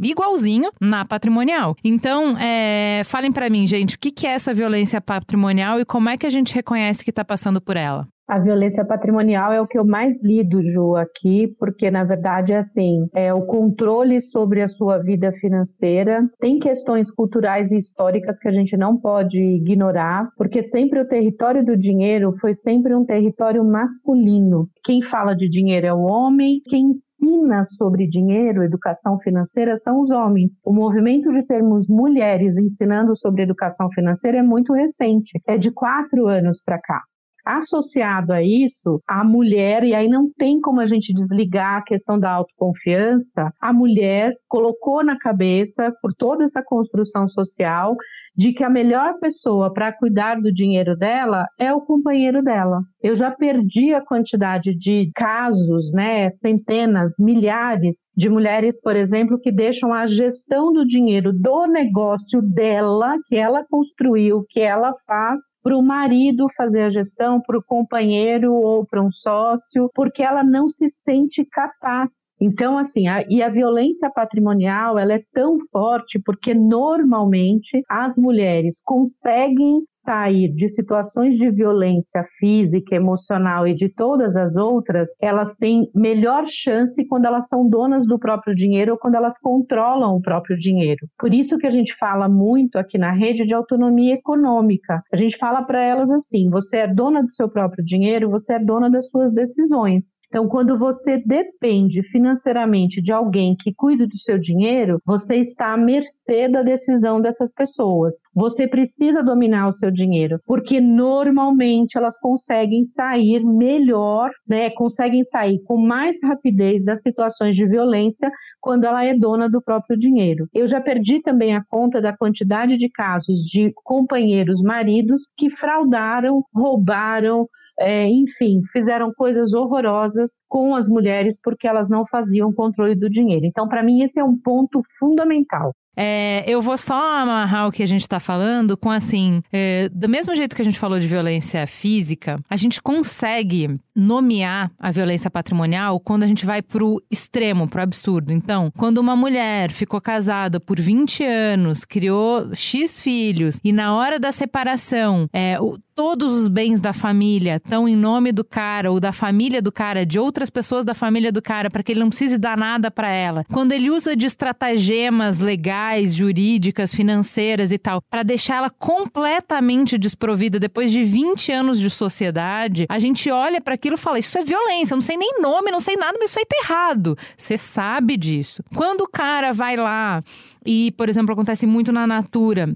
Speaker 1: igualzinho na patrimonial. Então, é, falem para mim, gente, o que, que é essa violência patrimonial e como é que a gente reconhece que está passando por ela?
Speaker 9: A violência patrimonial é o que eu mais lido, Ju, aqui, porque na verdade é assim, é o controle sobre a sua vida financeira. Tem questões culturais e históricas que a gente não pode ignorar, porque sempre o território do dinheiro foi sempre um território masculino. Quem fala de dinheiro é o homem, quem ensina sobre dinheiro, educação financeira, são os homens. O movimento de termos mulheres ensinando sobre educação financeira é muito recente, é de quatro anos para cá. Associado a isso, a mulher, e aí não tem como a gente desligar a questão da autoconfiança, a mulher colocou na cabeça, por toda essa construção social, de que a melhor pessoa para cuidar do dinheiro dela é o companheiro dela. Eu já perdi a quantidade de casos, né, centenas, milhares de mulheres, por exemplo, que deixam a gestão do dinheiro do negócio dela, que ela construiu, que ela faz, para o marido fazer a gestão, para o companheiro ou para um sócio, porque ela não se sente capaz. Então, assim, a, e a violência patrimonial, ela é tão forte porque normalmente as mulheres conseguem sair de situações de violência física, emocional e de todas as outras, elas têm melhor chance quando elas são donas do próprio dinheiro ou quando elas controlam o próprio dinheiro. Por isso que a gente fala muito aqui na rede de autonomia econômica. A gente fala para elas assim: você é dona do seu próprio dinheiro, você é dona das suas decisões. Então, quando você depende financeiramente de alguém que cuide do seu dinheiro, você está à mercê da decisão dessas pessoas. Você precisa dominar o seu dinheiro, porque normalmente elas conseguem sair melhor, né? Conseguem sair com mais rapidez das situações de violência quando ela é dona do próprio dinheiro. Eu já perdi também a conta da quantidade de casos de companheiros maridos que fraudaram, roubaram, é, enfim, fizeram coisas horrorosas com as mulheres porque elas não faziam controle do dinheiro. Então, para mim, esse é um ponto fundamental.
Speaker 1: É, eu vou só amarrar o que a gente está falando com assim, é, do mesmo jeito que a gente falou de violência física, a gente consegue nomear a violência patrimonial quando a gente vai pro extremo, pro absurdo. Então, quando uma mulher ficou casada por 20 anos, criou X filhos e na hora da separação, é, o, todos os bens da família estão em nome do cara ou da família do cara, de outras pessoas da família do cara, para que ele não precise dar nada para ela. Quando ele usa de estratagemas legais, jurídicas, financeiras e tal, para deixar ela completamente desprovida depois de 20 anos de sociedade, a gente olha para aquilo e fala: Isso é violência, eu não sei nem nome, não sei nada, mas isso aí tá errado. Você sabe disso. Quando o cara vai lá e, por exemplo, acontece muito na Natura,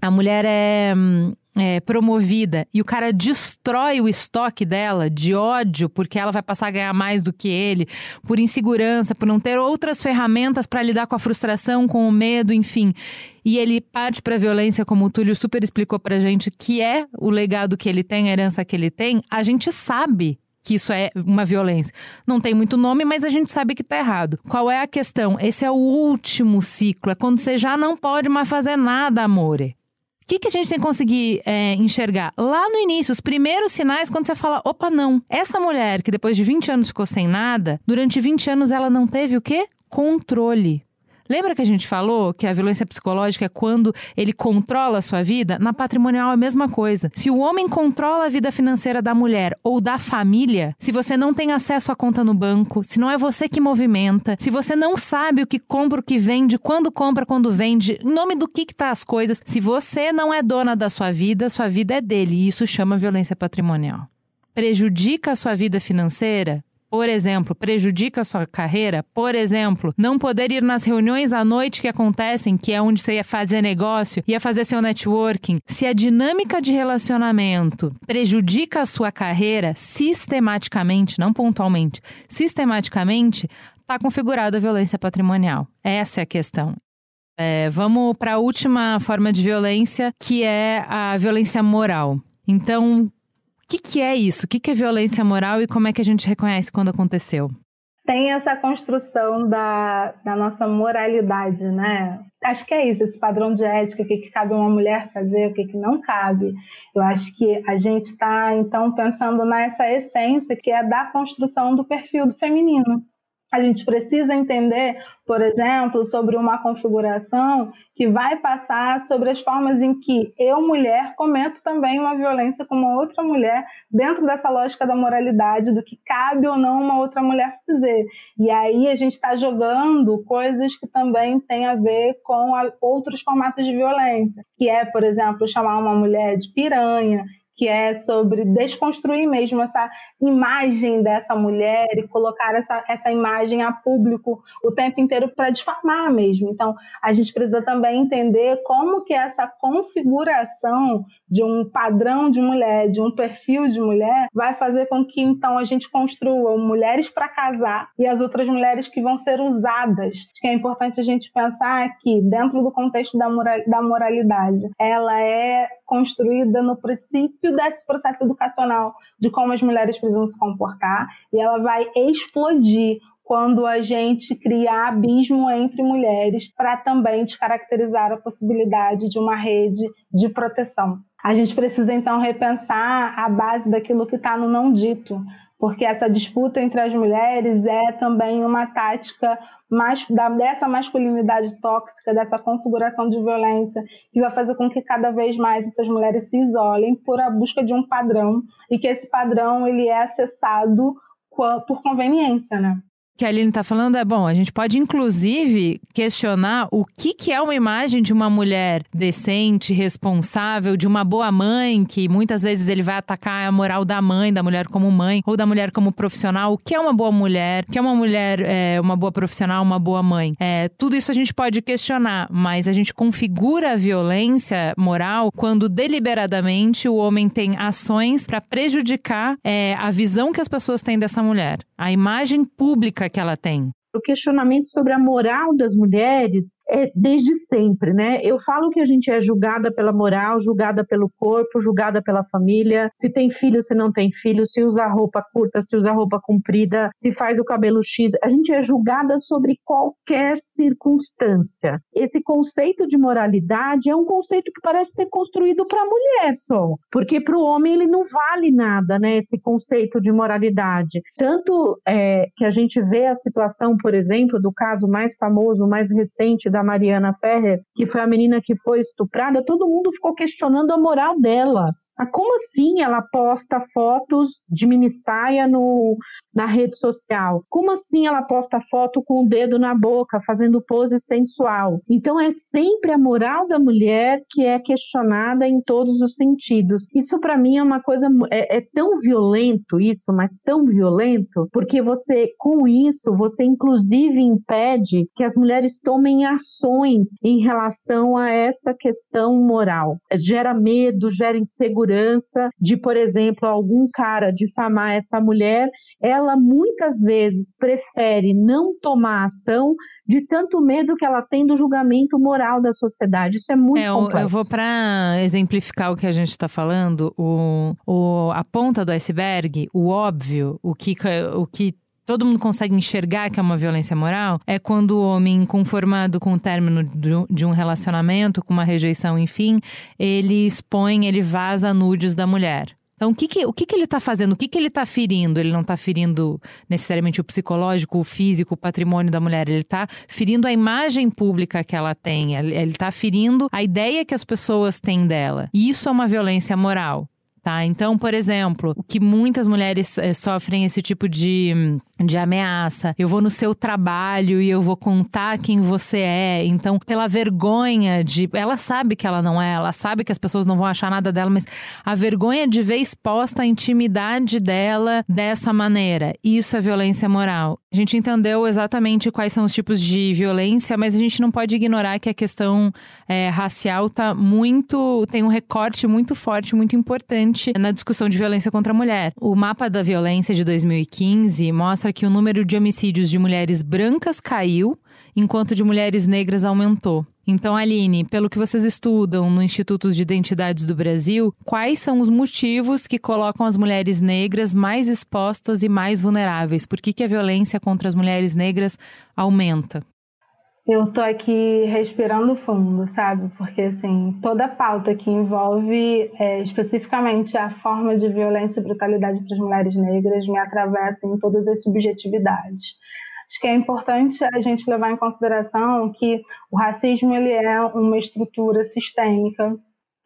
Speaker 1: a mulher é hum, é, promovida e o cara destrói o estoque dela de ódio porque ela vai passar a ganhar mais do que ele, por insegurança, por não ter outras ferramentas para lidar com a frustração, com o medo, enfim. E ele parte para a violência, como o Túlio super explicou para gente, que é o legado que ele tem, a herança que ele tem. A gente sabe que isso é uma violência. Não tem muito nome, mas a gente sabe que está errado. Qual é a questão? Esse é o último ciclo, é quando você já não pode mais fazer nada, amore. O que, que a gente tem que conseguir é, enxergar? Lá no início, os primeiros sinais, quando você fala, opa, não. Essa mulher que depois de 20 anos ficou sem nada, durante 20 anos ela não teve o quê? Controle. Lembra que a gente falou que a violência psicológica é quando ele controla a sua vida? Na patrimonial é a mesma coisa. Se o homem controla a vida financeira da mulher ou da família, se você não tem acesso à conta no banco, se não é você que movimenta, se você não sabe o que compra, o que vende, quando compra, quando vende, em nome do que, que tá as coisas, se você não é dona da sua vida, sua vida é dele. E isso chama violência patrimonial. Prejudica a sua vida financeira? Por exemplo, prejudica a sua carreira, por exemplo, não poder ir nas reuniões à noite que acontecem, que é onde você ia fazer negócio, ia fazer seu networking, se a dinâmica de relacionamento prejudica a sua carreira sistematicamente, não pontualmente, sistematicamente, está configurada a violência patrimonial. Essa é a questão. É, vamos para a última forma de violência, que é a violência moral. Então, que, que é isso? O que, que é violência moral e como é que a gente reconhece quando aconteceu?
Speaker 10: Tem essa construção da, da nossa moralidade, né? Acho que é isso, esse padrão de ética, o que, que cabe uma mulher fazer, o que, que não cabe. Eu acho que a gente está, então, pensando nessa essência que é da construção do perfil do feminino. A gente precisa entender, por exemplo, sobre uma configuração que vai passar sobre as formas em que eu, mulher, cometo também uma violência com uma outra mulher, dentro dessa lógica da moralidade, do que cabe ou não uma outra mulher fazer. E aí a gente está jogando coisas que também têm a ver com outros formatos de violência, que é, por exemplo, chamar uma mulher de piranha, que é sobre desconstruir mesmo essa imagem dessa mulher e colocar essa, essa imagem a público o tempo inteiro para difamar mesmo. Então, a gente precisa também entender como que essa configuração de um padrão de mulher, de um perfil de mulher, vai fazer com que então a gente construa mulheres para casar e as outras mulheres que vão ser usadas. Acho que é importante a gente pensar que dentro do contexto da, moral, da moralidade, ela é construída no princípio desse processo educacional de como as mulheres precisam se comportar e ela vai explodir quando a gente cria abismo entre mulheres para também descaracterizar a possibilidade de uma rede de proteção. A gente precisa então repensar a base daquilo que está no não dito, porque essa disputa entre as mulheres é também uma tática mais, dessa masculinidade tóxica, dessa configuração de violência, que vai fazer com que cada vez mais essas mulheres se isolem por a busca de um padrão e que esse padrão ele é acessado por conveniência, né?
Speaker 1: Que a Aline está falando é bom. A gente pode, inclusive, questionar o que, que é uma imagem de uma mulher decente, responsável, de uma boa mãe, que muitas vezes ele vai atacar a moral da mãe, da mulher como mãe, ou da mulher como profissional. O que é uma boa mulher? O que é uma mulher, é, uma boa profissional, uma boa mãe? É, tudo isso a gente pode questionar, mas a gente configura a violência moral quando deliberadamente o homem tem ações para prejudicar é, a visão que as pessoas têm dessa mulher, a imagem pública que ela tem.
Speaker 9: O questionamento sobre a moral das mulheres é desde sempre, né? Eu falo que a gente é julgada pela moral, julgada pelo corpo, julgada pela família, se tem filho, se não tem filho, se usa roupa curta, se usa roupa comprida, se faz o cabelo X, a gente é julgada sobre qualquer circunstância. Esse conceito de moralidade é um conceito que parece ser construído para a mulher só, porque para o homem ele não vale nada, né? Esse conceito de moralidade. Tanto é, que a gente vê a situação, por exemplo, do caso mais famoso, mais recente da Mariana Ferrer, que foi a menina que foi estuprada, todo mundo ficou questionando a moral dela. Ah, como assim ela posta fotos de mini saia no, na rede social? Como assim ela posta foto com o dedo na boca, fazendo pose sensual? Então é sempre a moral da mulher que é questionada em todos os sentidos. Isso para mim é uma coisa é, é, tão violento isso, mas tão violento, porque você com isso você inclusive impede que as mulheres tomem ações em relação a essa questão moral. Gera medo, gera insegurança de, por exemplo, algum cara difamar essa mulher, ela muitas vezes prefere não tomar ação de tanto medo que ela tem do julgamento moral da sociedade. Isso é muito é, complexo.
Speaker 1: Eu vou para exemplificar o que a gente está falando, o, o, a ponta do iceberg, o óbvio, o que, o que todo mundo consegue enxergar que é uma violência moral é quando o homem, conformado com o término de um relacionamento, com uma rejeição, enfim, ele expõe, ele vaza nudes da mulher. Então, o que, que, o que, que ele está fazendo? O que, que ele está ferindo? Ele não está ferindo necessariamente o psicológico, o físico, o patrimônio da mulher. Ele está ferindo a imagem pública que ela tem. Ele está ferindo a ideia que as pessoas têm dela. E isso é uma violência moral. Tá? Então, por exemplo, o que muitas mulheres é, sofrem esse tipo de, de ameaça. Eu vou no seu trabalho e eu vou contar quem você é. Então, pela vergonha de. Ela sabe que ela não é, ela sabe que as pessoas não vão achar nada dela, mas a vergonha de ver exposta a intimidade dela dessa maneira. Isso é violência moral. A gente entendeu exatamente quais são os tipos de violência, mas a gente não pode ignorar que a questão é, racial tá muito. tem um recorte muito forte, muito importante na discussão de violência contra a mulher. O mapa da violência de 2015 mostra que o número de homicídios de mulheres brancas caiu, enquanto de mulheres negras aumentou. Então, Aline, pelo que vocês estudam no Instituto de Identidades do Brasil, quais são os motivos que colocam as mulheres negras mais expostas e mais vulneráveis? Por que, que a violência contra as mulheres negras aumenta?
Speaker 10: Eu tô aqui respirando fundo, sabe? Porque, assim, toda pauta que envolve é, especificamente a forma de violência e brutalidade para as mulheres negras me atravessa em todas as subjetividades. Acho que é importante a gente levar em consideração que o racismo ele é uma estrutura sistêmica,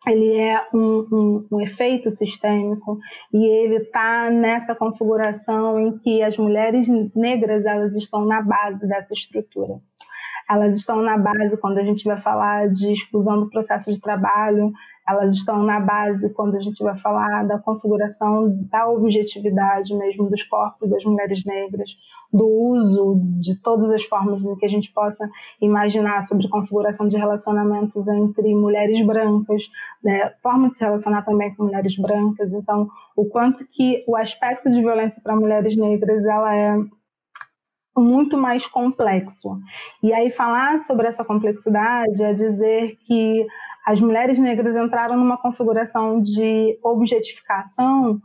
Speaker 10: ele é um, um, um efeito sistêmico e ele está nessa configuração em que as mulheres negras elas estão na base dessa estrutura. Elas estão na base quando a gente vai falar de exclusão do processo de trabalho, elas estão na base quando a gente vai falar da configuração da objetividade mesmo dos corpos das mulheres negras, do uso de todas as formas que a gente possa imaginar sobre configuração de relacionamentos entre mulheres brancas, né, forma de se relacionar também com mulheres brancas. Então, o quanto que o aspecto de violência para mulheres negras ela é muito mais complexo. E aí falar sobre essa complexidade é dizer que as mulheres negras entraram numa configuração de objetificação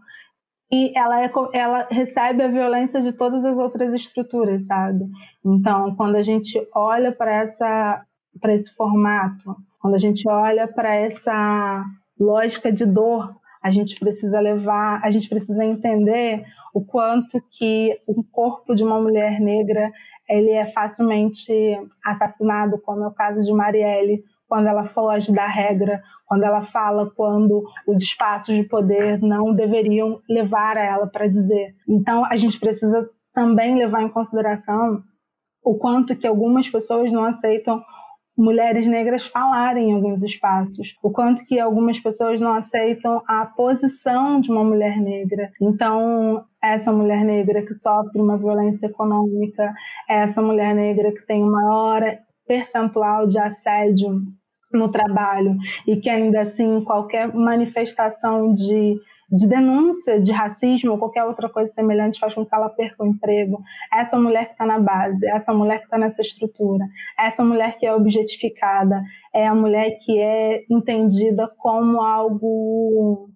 Speaker 10: e ela, é, ela recebe a violência de todas as outras estruturas, sabe? Então, quando a gente olha para esse formato, quando a gente olha para essa lógica de dor, a gente precisa levar, a gente precisa entender o quanto que o corpo de uma mulher negra ele é facilmente assassinado, como é o caso de Marielle, quando ela foge da regra, quando ela fala quando os espaços de poder não deveriam levar a ela para dizer. Então, a gente precisa também levar em consideração o quanto que algumas pessoas não aceitam mulheres negras falarem em alguns espaços, o quanto que algumas pessoas não aceitam a posição de uma mulher negra. Então, essa mulher negra que sofre uma violência econômica, essa mulher negra que tem o maior percentual de assédio no trabalho e que ainda assim qualquer manifestação de de denúncia de racismo ou qualquer outra coisa semelhante faz com que ela perca o emprego. Essa mulher que está na base, essa mulher que está nessa estrutura, essa mulher que é objetificada, é a mulher que é entendida como algo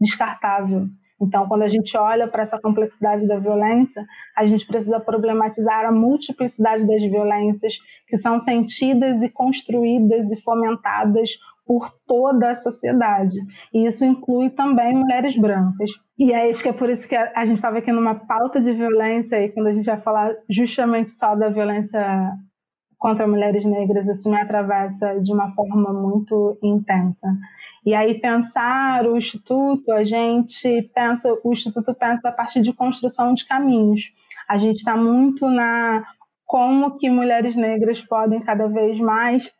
Speaker 10: descartável. Então, quando a gente olha para essa complexidade da violência, a gente precisa problematizar a multiplicidade das violências que são sentidas e construídas e fomentadas por toda a sociedade. E isso inclui também mulheres brancas. E é isso que é por isso que a gente estava aqui numa pauta de violência e quando a gente vai falar justamente só da violência contra mulheres negras, isso me atravessa de uma forma muito intensa. E aí pensar o instituto, a gente pensa, o instituto pensa a partir de construção de caminhos. A gente está muito na como que mulheres negras podem cada vez mais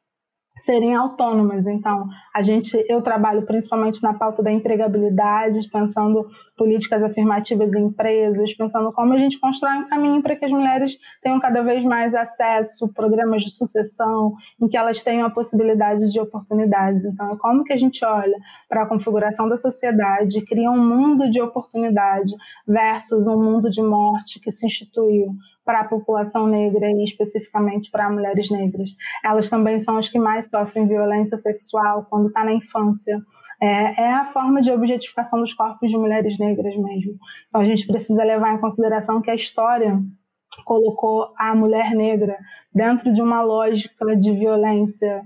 Speaker 10: serem autônomas. Então, a gente, eu trabalho principalmente na pauta da empregabilidade, pensando políticas afirmativas em empresas, pensando como a gente constrói um caminho para que as mulheres tenham cada vez mais acesso, programas de sucessão, em que elas tenham a possibilidade de oportunidades. Então, é como que a gente olha para a configuração da sociedade, cria um mundo de oportunidade versus um mundo de morte que se instituiu para a população negra e especificamente para mulheres negras. Elas também são as que mais sofrem violência sexual quando está na infância. É, é, a forma de objetificação dos corpos de mulheres negras mesmo. Então a gente precisa levar em consideração que a história colocou a mulher negra dentro de uma lógica de violência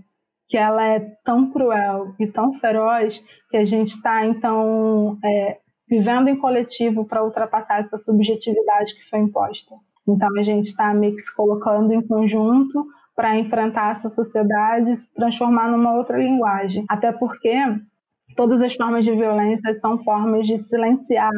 Speaker 10: que ela é tão cruel e tão feroz que a gente está então é, vivendo em coletivo para ultrapassar essa subjetividade que foi imposta. Então a gente está meio que se colocando em conjunto para enfrentar essa sociedade se transformar numa outra linguagem. Até porque todas as formas de violência são formas de silenciar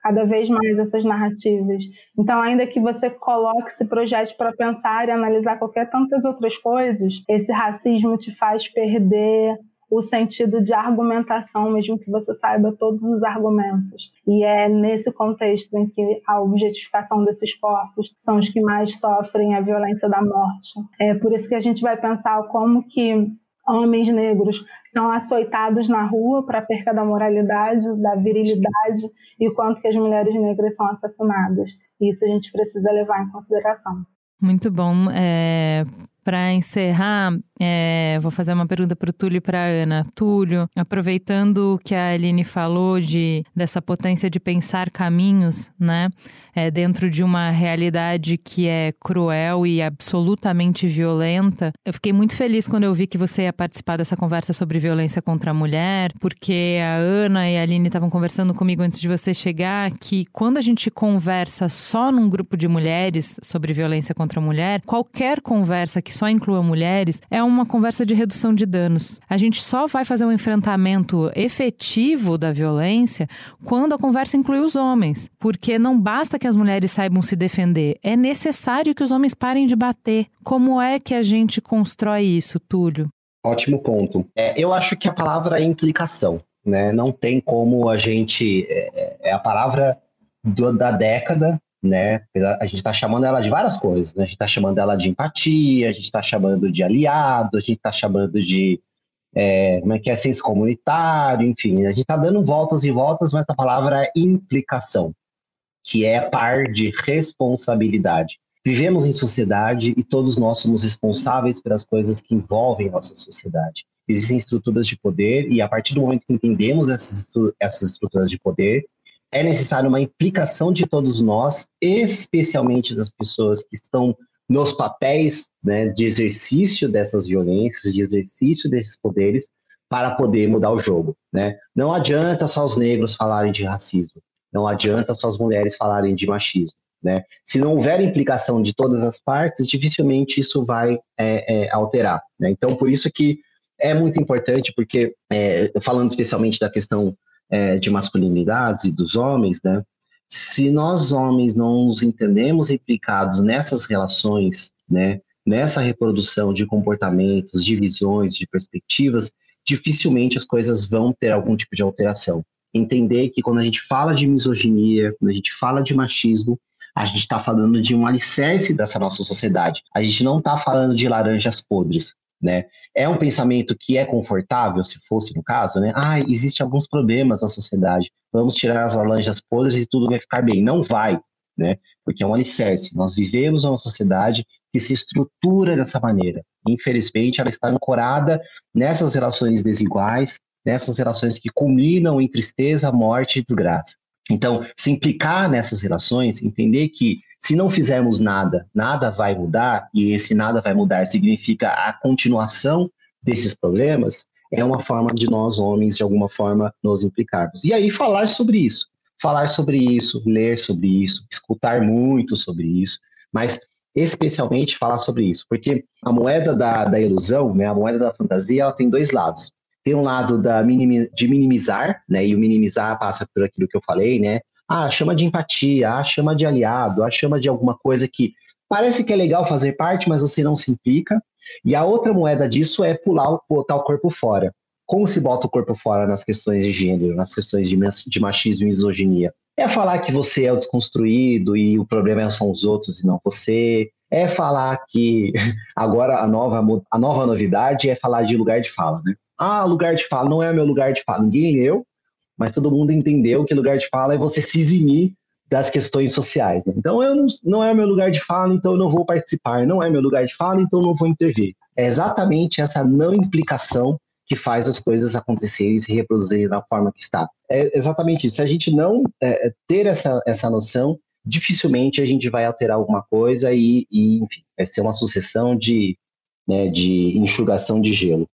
Speaker 10: cada vez mais essas narrativas. Então, ainda que você coloque esse projeto para pensar e analisar qualquer tantas outras coisas, esse racismo te faz perder o sentido de argumentação, mesmo que você saiba todos os argumentos. E é nesse contexto em que a objetificação desses corpos são os que mais sofrem a violência da morte. É por isso que a gente vai pensar como que homens negros são açoitados na rua para perca da moralidade, da virilidade e quanto que as mulheres negras são assassinadas. Isso a gente precisa levar em consideração.
Speaker 1: Muito bom. É, para encerrar, é, vou fazer uma pergunta para o Túlio e para a Ana. Túlio, aproveitando que a Aline falou de, dessa potência de pensar caminhos, né? É, dentro de uma realidade que é cruel e absolutamente violenta. Eu fiquei muito feliz quando eu vi que você ia participar dessa conversa sobre violência contra a mulher, porque a Ana e a Aline estavam conversando comigo antes de você chegar que quando a gente conversa só num grupo de mulheres sobre violência contra a mulher, qualquer conversa que só inclua mulheres é uma conversa de redução de danos. A gente só vai fazer um enfrentamento efetivo da violência quando a conversa inclui os homens, porque não basta que as mulheres saibam se defender, é necessário que os homens parem de bater. Como é que a gente constrói isso, Túlio?
Speaker 8: Ótimo ponto. É, eu acho que a palavra é implicação. Né? Não tem como a gente. É, é, é a palavra do, da década né? A gente está chamando ela de várias coisas, né? A gente está chamando ela de empatia, a gente está chamando de aliado, a gente está chamando de é, como é que é senso comunitário, enfim, a gente está dando voltas e voltas, mas a palavra é implicação, que é par de responsabilidade. Vivemos em sociedade e todos nós somos responsáveis pelas coisas que envolvem nossa sociedade. Existem estruturas de poder e a partir do momento que entendemos essas, essas estruturas de poder, é necessário uma implicação de todos nós, especialmente das pessoas que estão nos papéis né, de exercício dessas violências, de exercício desses poderes, para poder mudar o jogo. Né? Não adianta só os negros falarem de racismo, não adianta só as mulheres falarem de machismo. Né? Se não houver implicação de todas as partes, dificilmente isso vai é, é, alterar. Né? Então, por isso que é muito importante, porque, é, falando especialmente da questão é, de masculinidades e dos homens, né? Se nós homens não nos entendemos implicados nessas relações, né? Nessa reprodução de comportamentos, de visões, de perspectivas, dificilmente as coisas vão ter algum tipo de alteração. Entender que quando a gente fala de misoginia, quando a gente fala de machismo, a gente está falando de um alicerce dessa nossa sociedade. A gente não está falando de laranjas podres, né? É um pensamento que é confortável, se fosse no caso, né? Ah, existem alguns problemas na sociedade, vamos tirar as laranjas podres e tudo vai ficar bem. Não vai, né? Porque é um alicerce. Nós vivemos uma sociedade que se estrutura dessa maneira. Infelizmente, ela está ancorada nessas relações desiguais, nessas relações que culminam em tristeza, morte e desgraça. Então, se implicar nessas relações, entender que se não fizermos nada, nada vai mudar, e esse nada vai mudar significa a continuação desses problemas, é uma forma de nós, homens, de alguma forma, nos implicarmos. E aí, falar sobre isso. Falar sobre isso, ler sobre isso, escutar muito sobre isso, mas especialmente falar sobre isso, porque a moeda da, da ilusão, né, a moeda da fantasia, ela tem dois lados tem um lado da de minimizar, né? E o minimizar passa por aquilo que eu falei, né? Ah, chama de empatia, ah, chama de aliado, ah, chama de alguma coisa que parece que é legal fazer parte, mas você não se implica. E a outra moeda disso é pular, botar o corpo fora. Como se bota o corpo fora nas questões de gênero, nas questões de, de machismo e misoginia? É falar que você é o desconstruído e o problema são os outros e não você. É falar que agora a nova, a nova novidade é falar de lugar de fala, né? Ah, lugar de fala não é meu lugar de fala. Ninguém eu, mas todo mundo entendeu que lugar de fala é você se eximir das questões sociais. Né? Então, eu não, não é meu lugar de fala, então eu não vou participar. Não é meu lugar de fala, então eu não vou intervir. É exatamente essa não implicação que faz as coisas acontecerem e se reproduzirem da forma que está. É exatamente isso. Se a gente não é, é, ter essa, essa noção, dificilmente a gente vai alterar alguma coisa e, e enfim, vai ser uma sucessão de, né, de enxugação de gelo.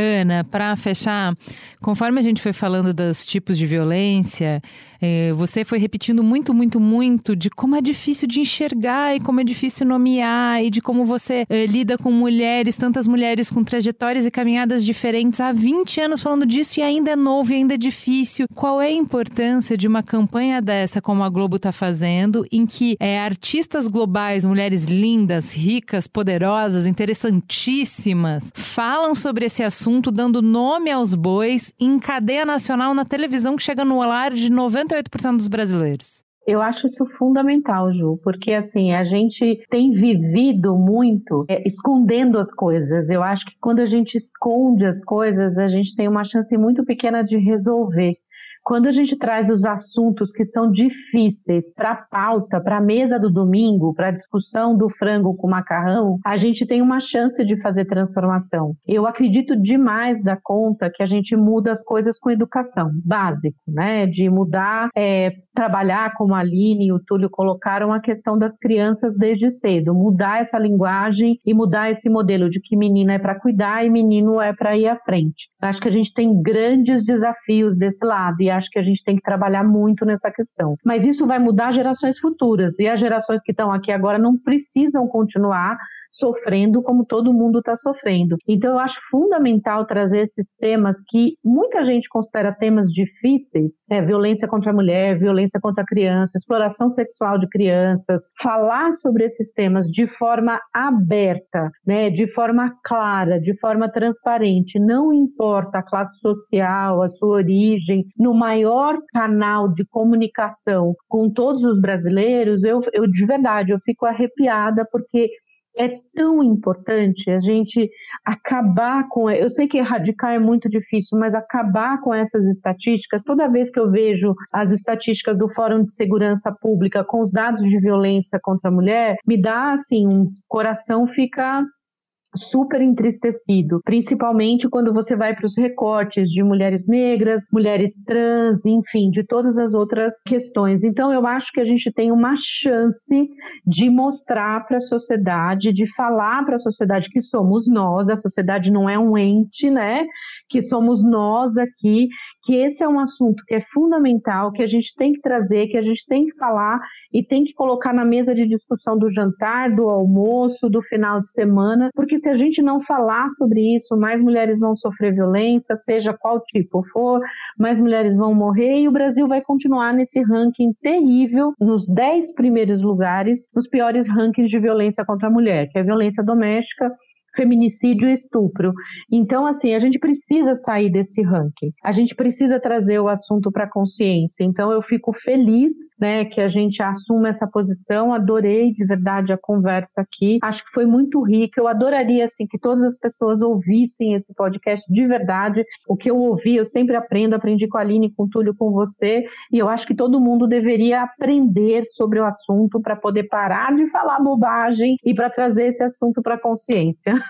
Speaker 1: Ana, para fechar, conforme a gente foi falando dos tipos de violência, é, você foi repetindo muito, muito, muito de como é difícil de enxergar e como é difícil nomear e de como você é, lida com mulheres, tantas mulheres com trajetórias e caminhadas diferentes há 20 anos falando disso e ainda é novo e ainda é difícil. Qual é a importância de uma campanha dessa como a Globo está fazendo, em que é, artistas globais, mulheres lindas, ricas, poderosas, interessantíssimas, falam sobre esse assunto, dando nome aos bois em cadeia nacional na televisão que chega no lar de 90 98% dos brasileiros.
Speaker 9: Eu acho isso fundamental, Ju, porque assim, a gente tem vivido muito é, escondendo as coisas. Eu acho que quando a gente esconde as coisas, a gente tem uma chance muito pequena de resolver. Quando a gente traz os assuntos que são difíceis para a pauta, para a mesa do domingo, para a discussão do frango com macarrão, a gente tem uma chance de fazer transformação. Eu acredito demais da conta que a gente muda as coisas com educação, básico, né? De mudar, é, trabalhar como a Aline e o Túlio colocaram a questão das crianças desde cedo, mudar essa linguagem e mudar esse modelo de que menina é para cuidar e menino é para ir à frente. Acho que a gente tem grandes desafios desse lado e acho que a gente tem que trabalhar muito nessa questão. Mas isso vai mudar gerações futuras e as gerações que estão aqui agora não precisam continuar sofrendo como todo mundo está sofrendo. Então, eu acho fundamental trazer esses temas que muita gente considera temas difíceis, é, violência contra a mulher, violência contra a criança, exploração sexual de crianças, falar sobre esses temas de forma aberta, né, de forma clara, de forma transparente, não importa a classe social, a sua origem, no maior canal de comunicação com todos os brasileiros, eu, eu de verdade, eu fico arrepiada porque é tão importante a gente acabar com. Eu sei que erradicar é muito difícil, mas acabar com essas estatísticas. Toda vez que eu vejo as estatísticas do Fórum de Segurança Pública com os dados de violência contra a mulher, me dá assim, um coração fica super entristecido, principalmente quando você vai para os recortes de mulheres negras, mulheres trans, enfim, de todas as outras questões. Então, eu acho que a gente tem uma chance de mostrar para a sociedade, de falar para a sociedade que somos nós, a sociedade não é um ente, né? Que somos nós aqui, que esse é um assunto que é fundamental, que a gente tem que trazer, que a gente tem que falar e tem que colocar na mesa de discussão do jantar, do almoço, do final de semana, porque se a gente não falar sobre isso, mais mulheres vão sofrer violência, seja qual tipo for, mais mulheres vão morrer e o Brasil vai continuar nesse ranking terrível, nos 10 primeiros lugares, nos piores rankings de violência contra a mulher, que é a violência doméstica, feminicídio e estupro. Então, assim, a gente precisa sair desse ranking. A gente precisa trazer o assunto para a consciência. Então, eu fico feliz, né, que a gente assuma essa posição. Adorei de verdade a conversa aqui. Acho que foi muito rica. Eu adoraria, assim, que todas as pessoas ouvissem esse podcast de verdade. O que eu ouvi, eu sempre aprendo. Aprendi com a Aline, com o Túlio, com você. E eu acho que todo mundo deveria aprender sobre o assunto para poder parar de falar bobagem e para trazer esse assunto para a consciência.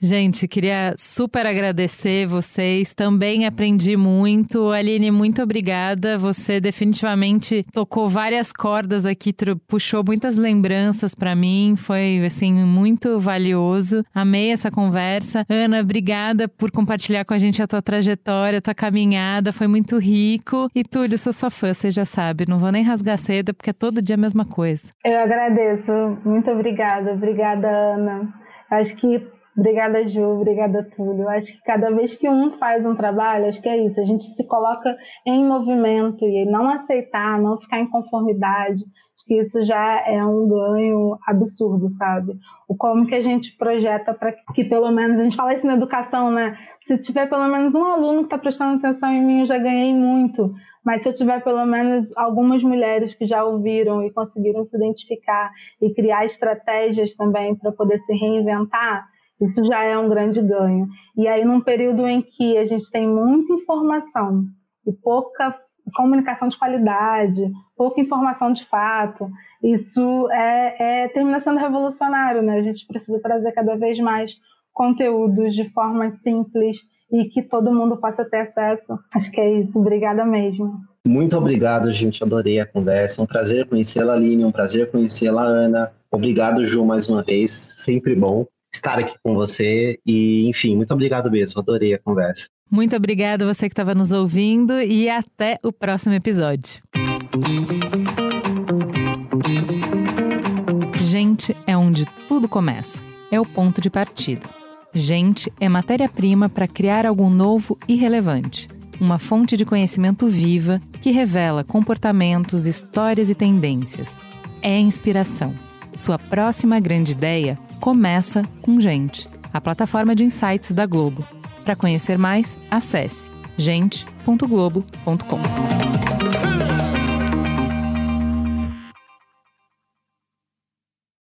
Speaker 1: Gente, queria super agradecer vocês. Também aprendi muito. Aline, muito obrigada. Você definitivamente tocou várias cordas aqui, puxou muitas lembranças para mim. Foi, assim, muito valioso. Amei essa conversa. Ana, obrigada por compartilhar com a gente a tua trajetória, a tua caminhada. Foi muito rico. E Túlio, sou sua fã, você já sabe. Não vou nem rasgar cedo, porque é todo dia a mesma coisa.
Speaker 10: Eu agradeço. Muito obrigada. Obrigada, Ana. Acho que Obrigada, Ju. Obrigada, Túlio. Acho que cada vez que um faz um trabalho, acho que é isso. A gente se coloca em movimento e não aceitar, não ficar em conformidade. Acho que isso já é um ganho absurdo, sabe? O como que a gente projeta para que pelo menos, a gente fala isso na educação, né? Se tiver pelo menos um aluno que está prestando atenção em mim, eu já ganhei muito. Mas se eu tiver pelo menos algumas mulheres que já ouviram e conseguiram se identificar e criar estratégias também para poder se reinventar, isso já é um grande ganho. E aí, num período em que a gente tem muita informação e pouca comunicação de qualidade, pouca informação de fato, isso é, é termina sendo revolucionário, né? A gente precisa trazer cada vez mais conteúdos de forma simples e que todo mundo possa ter acesso. Acho que é isso. Obrigada mesmo.
Speaker 8: Muito obrigado, gente. Adorei a conversa. Um prazer conhecê-la, Aline. Um prazer conhecê-la, Ana. Obrigado, Ju, mais uma vez. Sempre bom estar aqui com você. E, enfim, muito obrigado mesmo. Adorei a conversa.
Speaker 1: Muito obrigada você que estava nos ouvindo e até o próximo episódio. Gente é onde tudo começa. É o ponto de partida. Gente é matéria-prima para criar algo novo e relevante. Uma fonte de conhecimento viva que revela comportamentos, histórias e tendências. É inspiração. Sua próxima grande ideia começa com Gente, a plataforma de insights da Globo. Para conhecer mais, acesse gente.globo.com.